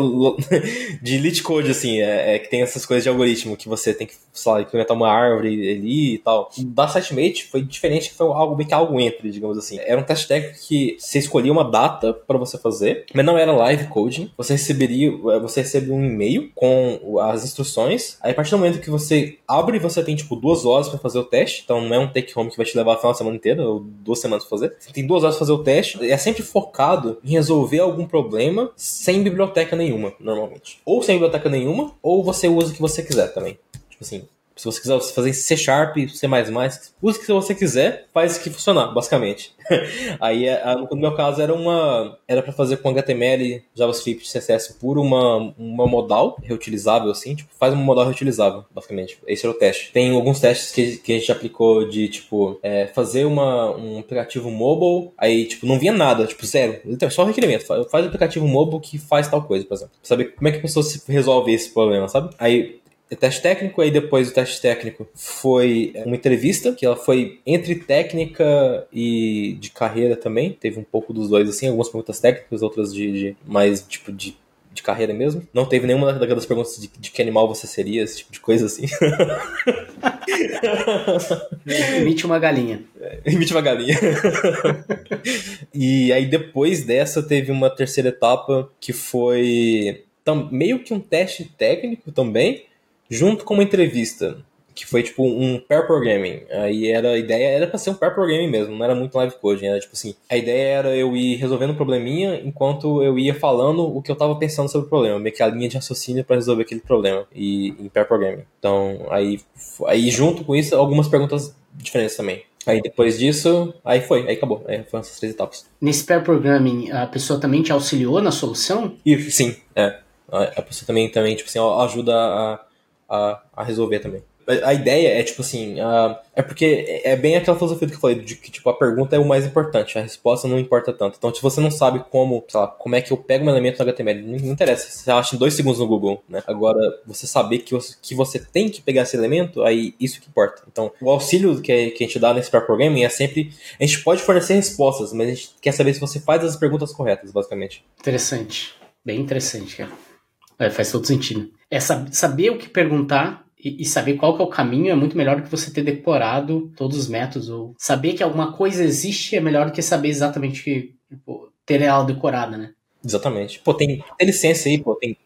de Elite Code, assim, é, é, que tem essas coisas de algoritmo que você tem que, sei lá, implementar uma árvore ali e tal. Da SiteMate foi diferente, foi algo bem que algo entre, digamos assim. Era um teste técnico que você escolhia uma data para você fazer, mas não era live coding. Você receberia, você recebe um e-mail com as instruções. Aí a partir do momento que você abre, você tem tipo duas horas para fazer o teste. Então não é um take home que vai te levar a final semana inteira ou duas semanas pra fazer. Você tem duas horas pra fazer o teste. É sempre focado em resolver algum problema sem biblioteca nenhuma, normalmente. Ou sem biblioteca nenhuma, ou você usa o que você quiser também. Tipo assim, se você quiser fazer C Sharp, C++, use o que você quiser, faz que funcionar, basicamente. Aí, é, no meu caso, era uma era para fazer com HTML, JavaScript, CSS puro, uma, uma modal reutilizável, assim, tipo, faz uma modal reutilizável, basicamente. Esse era o teste. Tem alguns testes que, que a gente aplicou de, tipo, é, fazer uma, um aplicativo mobile, aí, tipo, não vinha nada, tipo, zero. Só requerimento. Faz o aplicativo mobile que faz tal coisa, por exemplo. Saber como é que a pessoa se resolve esse problema, sabe? Aí teste técnico, aí depois do teste técnico foi uma entrevista, que ela foi entre técnica e de carreira também. Teve um pouco dos dois, assim, algumas perguntas técnicas, outras de, de mais tipo de de carreira mesmo. Não teve nenhuma daquelas perguntas de, de que animal você seria, esse tipo de coisa assim. Imite uma galinha. É, imite uma galinha. e aí depois dessa teve uma terceira etapa que foi tam, meio que um teste técnico também, junto com uma entrevista que foi tipo um pair programming. Aí era a ideia era para ser um pair programming mesmo, não era muito live coding, era tipo assim, a ideia era eu ir resolvendo um probleminha enquanto eu ia falando o que eu tava pensando sobre o problema, meio que a linha de raciocínio para resolver aquele problema e em pair programming. Então, aí aí junto com isso algumas perguntas diferentes também. Aí depois disso, aí foi, aí acabou. Aí foram essas três etapas. Nesse pair programming, a pessoa também te auxiliou na solução? E, sim, é. A pessoa também, também tipo assim, ajuda a a, a resolver também. A ideia é, tipo assim, uh, é porque é bem aquela filosofia que eu falei, de que, tipo, a pergunta é o mais importante, a resposta não importa tanto. Então, se você não sabe como, sei lá, como é que eu pego um elemento no HTML, não, interessa, você acha em dois segundos no Google, né? Agora, você saber que você, que você tem que pegar esse elemento, aí isso que importa. Então, o auxílio que, que a gente dá nesse programming é sempre, a gente pode fornecer respostas, mas a gente quer saber se você faz as perguntas corretas, basicamente. Interessante. Bem interessante, cara. É, faz todo sentido é saber o que perguntar e, saber qual que é o caminho é muito melhor do que você ter decorado todos os métodos. Ou saber que alguma coisa existe é melhor do que saber exatamente que tipo, ter ela decorada, né? Exatamente. Pô, tem, tem licença aí, pô, tem,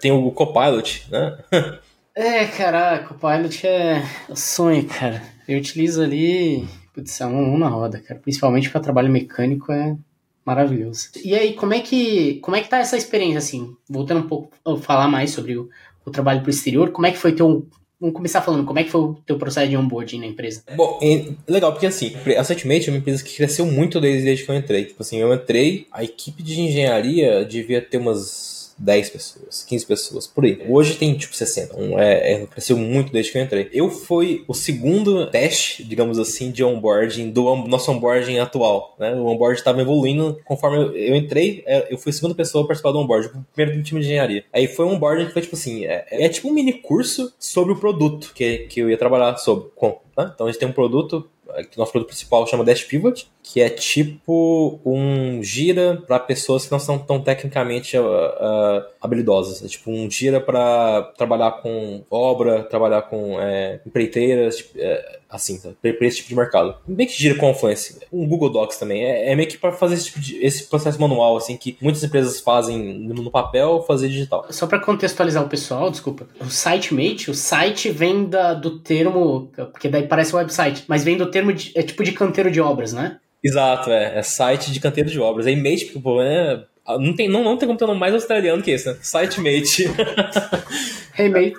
tem o Copilot, né? é, cara, Copilot é o sonho, cara. Eu utilizo ali, putz, é um, um na roda, cara. Principalmente para trabalho mecânico é Maravilhoso. E aí, como é que como é que tá essa experiência, assim? Voltando um pouco a falar mais sobre o, o trabalho pro exterior, como é que foi teu... Vamos começar falando, como é que foi o teu processo de onboarding na empresa? Bom, é legal, porque assim, a Setmate é uma empresa que cresceu muito desde, desde que eu entrei. Tipo assim, eu entrei, a equipe de engenharia devia ter umas 10 pessoas, 15 pessoas, por aí. Hoje tem tipo 60. Um, é, é, cresceu muito desde que eu entrei. Eu fui o segundo teste, digamos assim, de onboarding do nosso onboarding atual. Né? O onboarding estava evoluindo conforme eu, eu, entrei, é, eu fui a segunda pessoa a participar do onboarding, o primeiro do time de engenharia. Aí foi um onboarding que foi tipo assim: é, é tipo um mini curso sobre o produto que, que eu ia trabalhar sobre. Com, né? Então a gente tem um produto que nosso produto principal chama Dash Pivot, que é tipo um gira para pessoas que não são tão tecnicamente uh, uh, habilidosas. É tipo um gira para trabalhar com obra, trabalhar com é, empreiteiras, tipo, é, assim, para esse tipo de mercado. Meio que gira com Confluence. Um Google Docs também. É, é meio que para fazer esse, tipo de, esse processo manual, assim, que muitas empresas fazem no papel, fazer digital. Só para contextualizar o pessoal, desculpa. O SiteMate, o site vem da, do termo, porque daí parece um website, mas vem do termo, de, é tipo de canteiro de obras, né? Exato, é. É site de canteiro de obras. Aí Mate, porque, é, não tem, não, não tem nome mais australiano que esse, né? SiteMate. hey, mate.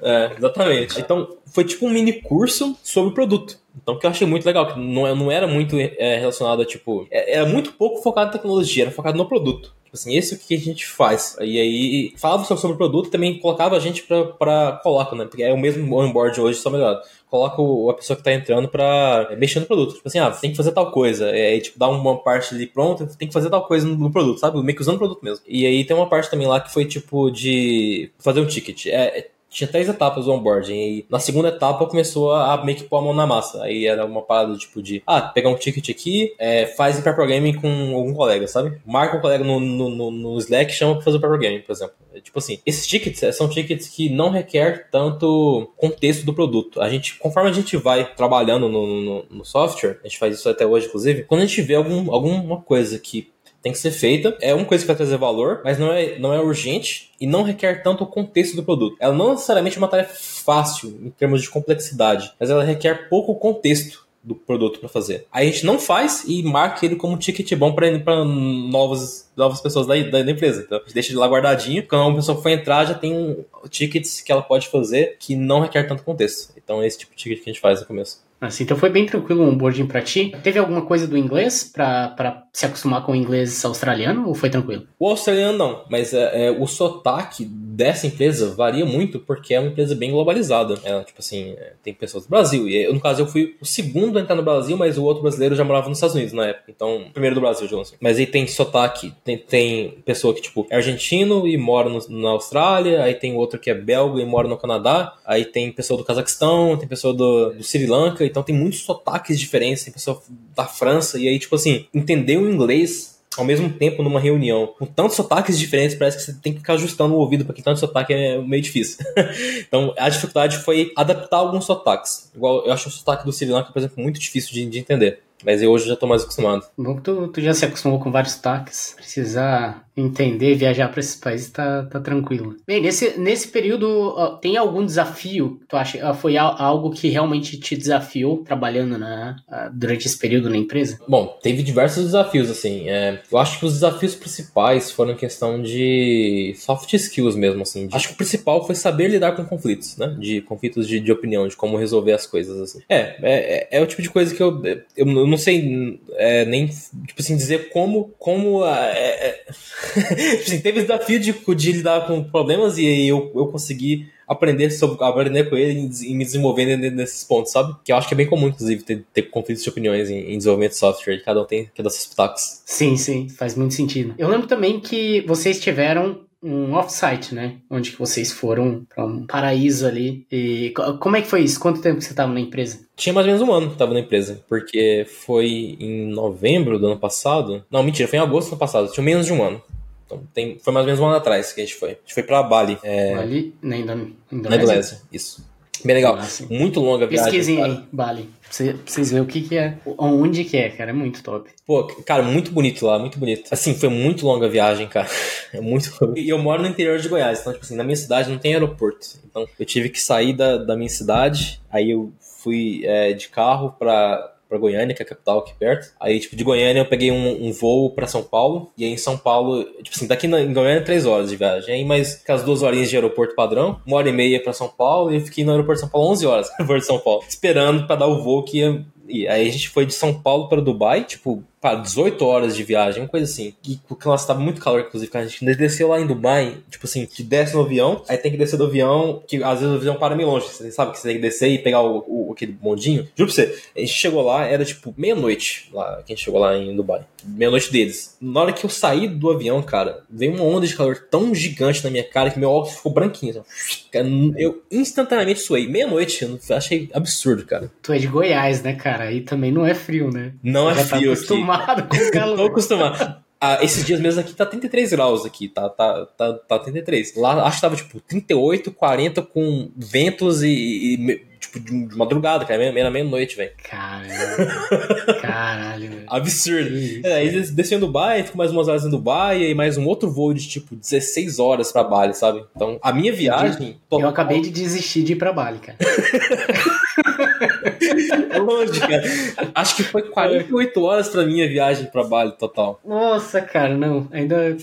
É, exatamente. Então, foi tipo um mini curso sobre o produto. Então, que eu achei muito legal, que não, não era muito é, relacionado a, tipo... É, era muito pouco focado em tecnologia, era focado no produto. Tipo assim, esse é o que a gente faz. E aí falava sobre o produto também colocava a gente pra, pra coloca, né? Porque é o mesmo onboard hoje, só melhorado coloca o, a pessoa que tá entrando pra mexer no produto. Tipo assim, ah, tem que fazer tal coisa. É, tipo, dá uma parte ali pronta, tem que fazer tal coisa no, no, produto, sabe? Meio que usando o produto mesmo. E aí tem uma parte também lá que foi tipo de fazer um ticket. É, é tinha três etapas do onboarding. E na segunda etapa começou a meio que pôr a mão na massa. Aí era uma parada tipo de, ah, pegar um ticket aqui, é, faz pair programming com algum colega, sabe? Marca um colega no, no, no Slack e chama pra fazer o pair programming, por exemplo. É, tipo assim, esses tickets é, são tickets que não requer tanto contexto do produto. A gente, conforme a gente vai trabalhando no, no, no software, a gente faz isso até hoje, inclusive, quando a gente vê algum, alguma coisa que tem que ser feita. É uma coisa que vai trazer valor, mas não é, não é urgente e não requer tanto o contexto do produto. Ela não necessariamente é uma tarefa fácil em termos de complexidade, mas ela requer pouco contexto do produto para fazer. Aí a gente não faz e marca ele como um ticket bom para novas, novas pessoas da, da, empresa. Então a gente deixa ele lá guardadinho. Quando uma pessoa for entrar, já tem tickets que ela pode fazer que não requer tanto contexto. Então é esse tipo de ticket que a gente faz no começo. Assim, então foi bem tranquilo o onboarding para ti. Teve alguma coisa do inglês para se acostumar com o inglês australiano ou foi tranquilo? O australiano não, mas é, é, o sotaque dessa empresa varia muito porque é uma empresa bem globalizada. É, tipo assim, é, tem pessoas do Brasil. E no caso eu fui o segundo a entrar no Brasil, mas o outro brasileiro já morava nos Estados Unidos na época. Então, primeiro do Brasil, digamos assim. Mas aí tem sotaque, tem, tem pessoa que tipo é argentino e mora no, na Austrália, aí tem outro que é belga e mora no Canadá, aí tem pessoa do Cazaquistão, tem pessoa do, do Sri Lanka então tem muitos sotaques diferentes, tem pessoa da França, e aí, tipo assim, entender o inglês ao mesmo tempo numa reunião com tantos sotaques diferentes, parece que você tem que ficar ajustando o ouvido, porque tanto sotaque é meio difícil. então, a dificuldade foi adaptar alguns sotaques. Igual eu acho o sotaque do Sri Lanka, por exemplo, muito difícil de, de entender. Mas eu hoje já tô mais acostumado. Bom que tu, tu já se acostumou com vários sotaques. Precisar entender, viajar para esses países tá, tá tranquilo. Bem, nesse, nesse período, tem algum desafio que tu acha foi algo que realmente te desafiou trabalhando na, durante esse período na empresa? Bom, teve diversos desafios, assim. É, eu acho que os desafios principais foram questão de soft skills mesmo, assim. Acho que o principal foi saber lidar com conflitos, né? De conflitos de, de opinião, de como resolver as coisas, assim. É, é, é o tipo de coisa que eu, eu, eu não sei é, nem, tipo assim, dizer como, como é, é tipo assim, teve desafio de, de lidar com problemas e eu, eu consegui aprender sobre aprender com ele e me desenvolver nesses pontos, sabe? Que eu acho que é bem comum, inclusive, ter, ter conflitos de opiniões em, em, desenvolvimento de software. Cada um tem que dar seus pitacos. Sim, sim, faz muito sentido. Eu lembro também que vocês tiveram um offsite, né? Onde que vocês foram para um paraíso ali. E como é que foi isso? Quanto tempo você estava na empresa? Tinha mais ou menos um ano que estava na empresa, porque foi em novembro do ano passado. Não, mentira, foi em agosto do ano passado. Tinha menos de um ano. Então, tem, foi mais ou menos um ano atrás que a gente foi. A gente foi pra Bali. É... Bali? Na Indonésia? Na Indonésia, isso. Bem legal. Ah, muito longa a viagem. Pesquisem aí, Bali. Pra vocês verem o que, que é, onde que é, cara. É muito top. Pô, cara, muito bonito lá, muito bonito. Assim, foi muito longa a viagem, cara. É muito. E eu moro no interior de Goiás, então, tipo assim, na minha cidade não tem aeroporto. Então, eu tive que sair da, da minha cidade, aí eu fui é, de carro pra para Goiânia, que é a capital aqui perto. Aí, tipo, de Goiânia eu peguei um, um voo para São Paulo. E aí em São Paulo, tipo assim, daqui na, em Goiânia três horas de viagem. Aí mais com as duas horinhas de aeroporto padrão, uma hora e meia para São Paulo. E eu fiquei no aeroporto de São Paulo 11 horas, aeroporto de São Paulo, esperando para dar o voo que ia. E aí a gente foi de São Paulo para Dubai, tipo, pá, 18 horas de viagem, uma coisa assim. E porque lá estava muito calor, inclusive, a gente desceu lá em Dubai, tipo assim, que desce no avião, aí tem que descer do avião, que às vezes o avião para meio longe, você sabe que você tem que descer e pegar o, o aquele bondinho. Juro pra você, a gente chegou lá, era tipo meia-noite lá, que a gente chegou lá em Dubai. Meia-noite deles. Na hora que eu saí do avião, cara, veio uma onda de calor tão gigante na minha cara que meu óculos ficou branquinho. Assim. Eu instantaneamente suei. Meia-noite, eu achei absurdo, cara. Tu é de Goiás, né, cara? Aí também não é frio, né? Não é frio. Tá acostumado com o calor. Tô acostumado. Ah, esses dias mesmo aqui tá 33 graus aqui, tá, tá, tá, tá 33. Lá acho que tava tipo 38, 40 com ventos e, e tipo de, madrugada, cara, meia, meia-noite, velho. Caralho. Caralho, velho. Absurdo. É, aí eles Dubai, ficam mais umas horas em Dubai e mais um outro voo de tipo 16 horas pra Bali, sabe? Então, a minha viagem. Eu acabei de desistir de ir pra Bali, cara. longe, cara. Acho que foi 48 horas pra minha viagem pra Bali total. Nossa, cara, não. Ainda.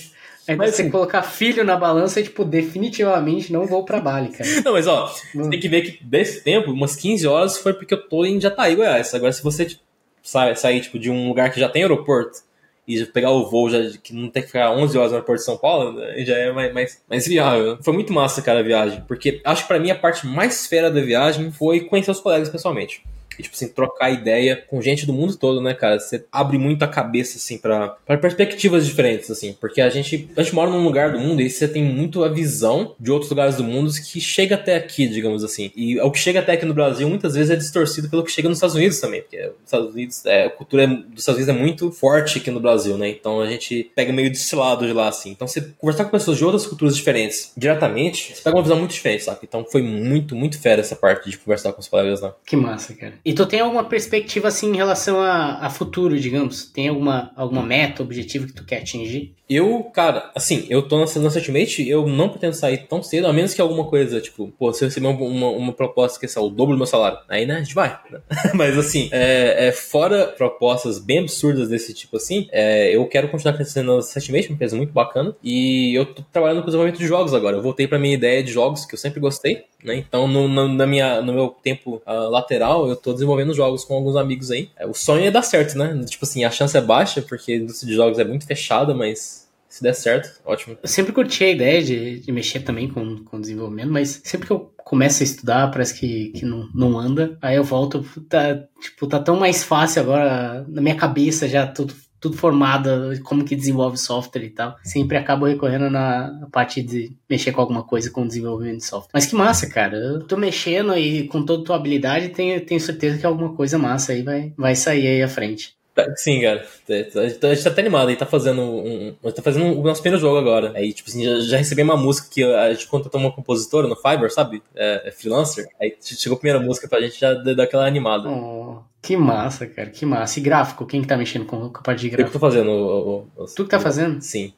Ainda mas, você assim, colocar filho na balança e, tipo, definitivamente não vou pra Bali, cara. Não, mas ó, você tem que ver que desse tempo, umas 15 horas foi porque eu tô em Jataí, Goiás. Agora, se você tipo, sair, sair tipo, de um lugar que já tem aeroporto e pegar o voo, já, que não tem que ficar 11 horas no aeroporto de São Paulo, né, já é mais, mais, mais viável. Foi muito massa, cara, a viagem, porque acho que pra mim a parte mais fera da viagem foi conhecer os colegas pessoalmente. E, tipo assim, trocar ideia com gente do mundo todo, né, cara? Você abre muito a cabeça, assim, pra perspectivas diferentes, assim. Porque a gente, a gente mora num lugar do mundo e você tem muito a visão de outros lugares do mundo que chega até aqui, digamos assim. E o que chega até aqui no Brasil muitas vezes é distorcido pelo que chega nos Estados Unidos também. Porque os Estados Unidos, é, a cultura dos Estados Unidos é muito forte aqui no Brasil, né? Então a gente pega meio desse lado de lá, assim. Então você conversar com pessoas de outras culturas diferentes diretamente, você pega uma visão muito diferente, sabe? Então foi muito, muito fera essa parte de conversar com os colegas lá. Que massa, cara. E tu tem alguma perspectiva assim em relação a, a futuro, digamos? Tem alguma, alguma meta, objetivo que tu quer atingir? Eu, cara, assim, eu tô Lance Ultimate, eu não pretendo sair tão cedo, a menos que alguma coisa, tipo, pô, se eu receber uma, uma, uma proposta que é o dobro do meu salário, aí, né, a gente vai. Né? Mas, assim, é, é, fora propostas bem absurdas desse tipo, assim, é, eu quero continuar crescendo Ultimate, uma empresa muito bacana, e eu tô trabalhando com desenvolvimento de jogos agora. Eu voltei pra minha ideia de jogos, que eu sempre gostei, né, então no, no, na minha, no meu tempo uh, lateral, eu tô desenvolvendo jogos com alguns amigos aí. É, o sonho é dar certo, né? Tipo assim, a chance é baixa, porque a indústria de jogos é muito fechada, mas se der certo, ótimo. Eu sempre curti a ideia de, de mexer também com, com desenvolvimento, mas sempre que eu começo a estudar, parece que, que não, não anda. Aí eu volto, tá, tipo, tá tão mais fácil agora, na minha cabeça já tudo tudo formado, como que desenvolve software e tal. Sempre acabo recorrendo na parte de mexer com alguma coisa com desenvolvimento de software. Mas que massa, cara. Eu tô mexendo e com toda a tua habilidade, tenho, tenho certeza que alguma coisa massa aí vai, vai sair aí à frente. Tá, sim, cara. A gente tá até animado, a gente tá fazendo um. A gente tá fazendo o nosso primeiro jogo agora. Aí, tipo assim, já, já recebi uma música que a gente contratou uma compositora no Fiverr, sabe? É, é freelancer. Aí chegou a primeira música pra gente já dar aquela animada. Oh, que massa, cara, que massa. E gráfico, quem que tá mexendo com, a parte de gráfico? Eu que tô fazendo. O, o, o, tu que tá fazendo? Sim.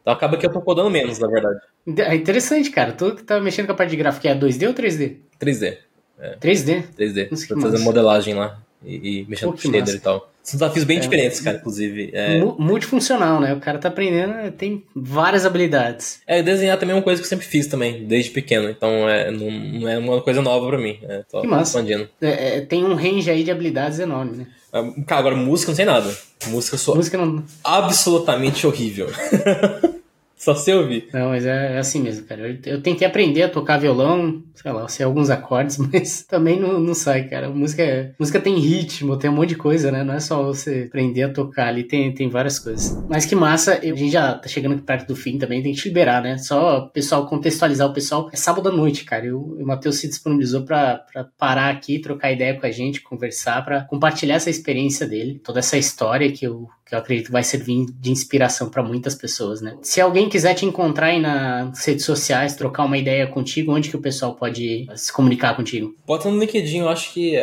Então acaba que eu tô codando menos, na verdade. É interessante, cara. Tu que tá mexendo com a parte de gráfico é 2D ou 3D? 3D. É. 3D? 3D. Nossa, tô fazendo modelagem lá e, e mexendo Pô, com shader e tal. São desafios bem é. diferentes, cara, inclusive. É... Multifuncional, né? O cara tá aprendendo, tem várias habilidades. É, desenhar também é uma coisa que eu sempre fiz também, desde pequeno. Então é, não, não é uma coisa nova pra mim. É, tô que massa. expandindo. É, é, tem um range aí de habilidades enorme, né? Ah, cara, agora música não sei nada. Música sou música não... absolutamente horrível. Só se ouvir. Não, mas é, é, assim mesmo, cara. Eu, eu, tentei aprender a tocar violão, sei lá, sei alguns acordes, mas também não, não sai, cara. música, música tem ritmo, tem um monte de coisa, né? Não é só você aprender a tocar ali, tem, tem várias coisas. Mas que massa, a gente já tá chegando perto do fim também, tem que te liberar, né? Só pessoal, contextualizar o pessoal. É sábado à noite, cara. E o, o Matheus se disponibilizou pra parar aqui, trocar ideia com a gente, conversar, pra compartilhar essa experiência dele, toda essa história que eu, que eu acredito que vai servir de inspiração para muitas pessoas, né? Se alguém quiser te encontrar aí nas redes sociais, trocar uma ideia contigo, onde que o pessoal pode se comunicar contigo? Bota no LinkedIn, eu acho que é,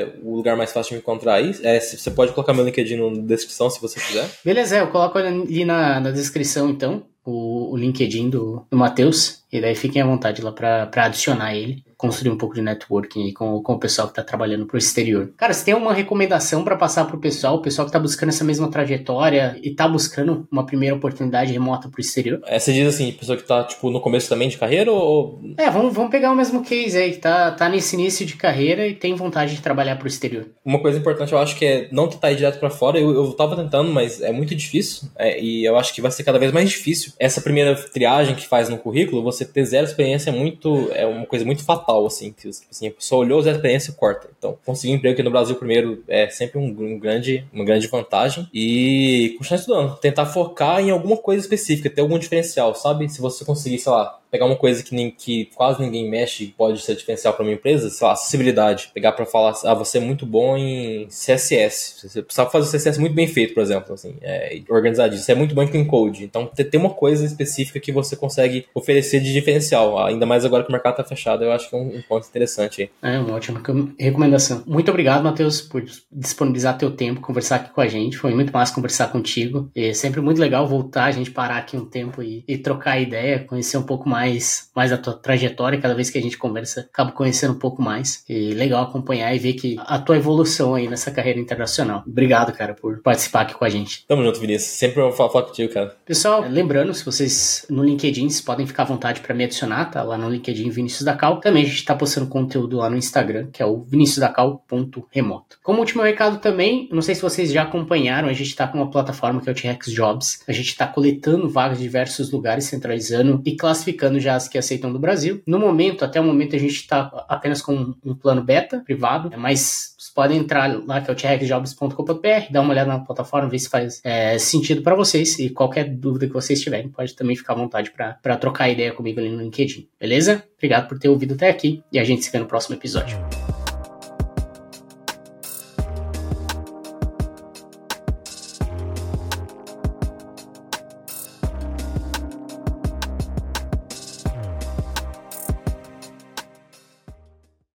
é o lugar mais fácil de me encontrar aí. É, você pode colocar meu LinkedIn na descrição se você quiser. Beleza, eu coloco ali na, na descrição então. O, o LinkedIn do, do Matheus, e daí fiquem à vontade lá para adicionar ele construir um pouco de networking com, com o pessoal que está trabalhando pro exterior. Cara, você tem uma recomendação para passar pro pessoal, o pessoal que está buscando essa mesma trajetória e está buscando uma primeira oportunidade remota pro exterior? É, você diz assim, pessoa que está tipo, no começo também de carreira ou... É, vamos, vamos pegar o mesmo case aí, que tá, tá nesse início de carreira e tem vontade de trabalhar pro exterior. Uma coisa importante, eu acho que é não tentar ir direto para fora, eu, eu tava tentando, mas é muito difícil, é, e eu acho que vai ser cada vez mais difícil. Essa primeira triagem que faz no currículo, você ter zero experiência é muito, é uma coisa muito fatal, assim, que assim, a pessoa olhou a experiência e corta. Então, conseguir um emprego aqui no Brasil primeiro é sempre um, um, grande, uma grande vantagem. E continuar estudando, tentar focar em alguma coisa específica, ter algum diferencial, sabe? Se você conseguir, sei lá, pegar uma coisa que, nem, que quase ninguém mexe e pode ser diferencial para uma empresa, sei lá, acessibilidade. Pegar para falar, ah, você é muito bom em CSS. Você sabe fazer CSS muito bem feito, por exemplo, assim, é, organizadinho. Você é muito bom em code. Então, ter uma coisa específica que você consegue oferecer de diferencial. Ainda mais agora que o mercado está fechado, eu acho que é um, um ponto interessante. É, uma ótima recomendação. Muito obrigado, Matheus, por disponibilizar teu tempo, conversar aqui com a gente. Foi muito massa conversar contigo. É sempre muito legal voltar, a gente parar aqui um tempo e, e trocar ideia, conhecer um pouco mais mais, mais a tua trajetória. Cada vez que a gente conversa, acabo conhecendo um pouco mais. E legal acompanhar e ver que a tua evolução aí nessa carreira internacional. Obrigado, cara, por participar aqui com a gente. Tamo junto, Vinícius. Sempre eu falar contigo, cara. Pessoal, lembrando, se vocês no LinkedIn, vocês podem ficar à vontade para me adicionar, tá? Lá no LinkedIn Vinícius da Cal. Também a gente tá postando conteúdo lá no Instagram, que é o viniciusdacal.remoto. Como último recado também, não sei se vocês já acompanharam, a gente tá com uma plataforma que é o T-Rex Jobs. A gente tá coletando vagas de diversos lugares, centralizando e classificando já as que aceitam do Brasil. No momento, até o momento, a gente está apenas com um plano beta privado, mas vocês podem entrar lá que é o trjobs.com.br, dar uma olhada na plataforma, ver se faz é, sentido para vocês e qualquer dúvida que vocês tiverem, pode também ficar à vontade para trocar ideia comigo ali no LinkedIn, beleza? Obrigado por ter ouvido até aqui e a gente se vê no próximo episódio.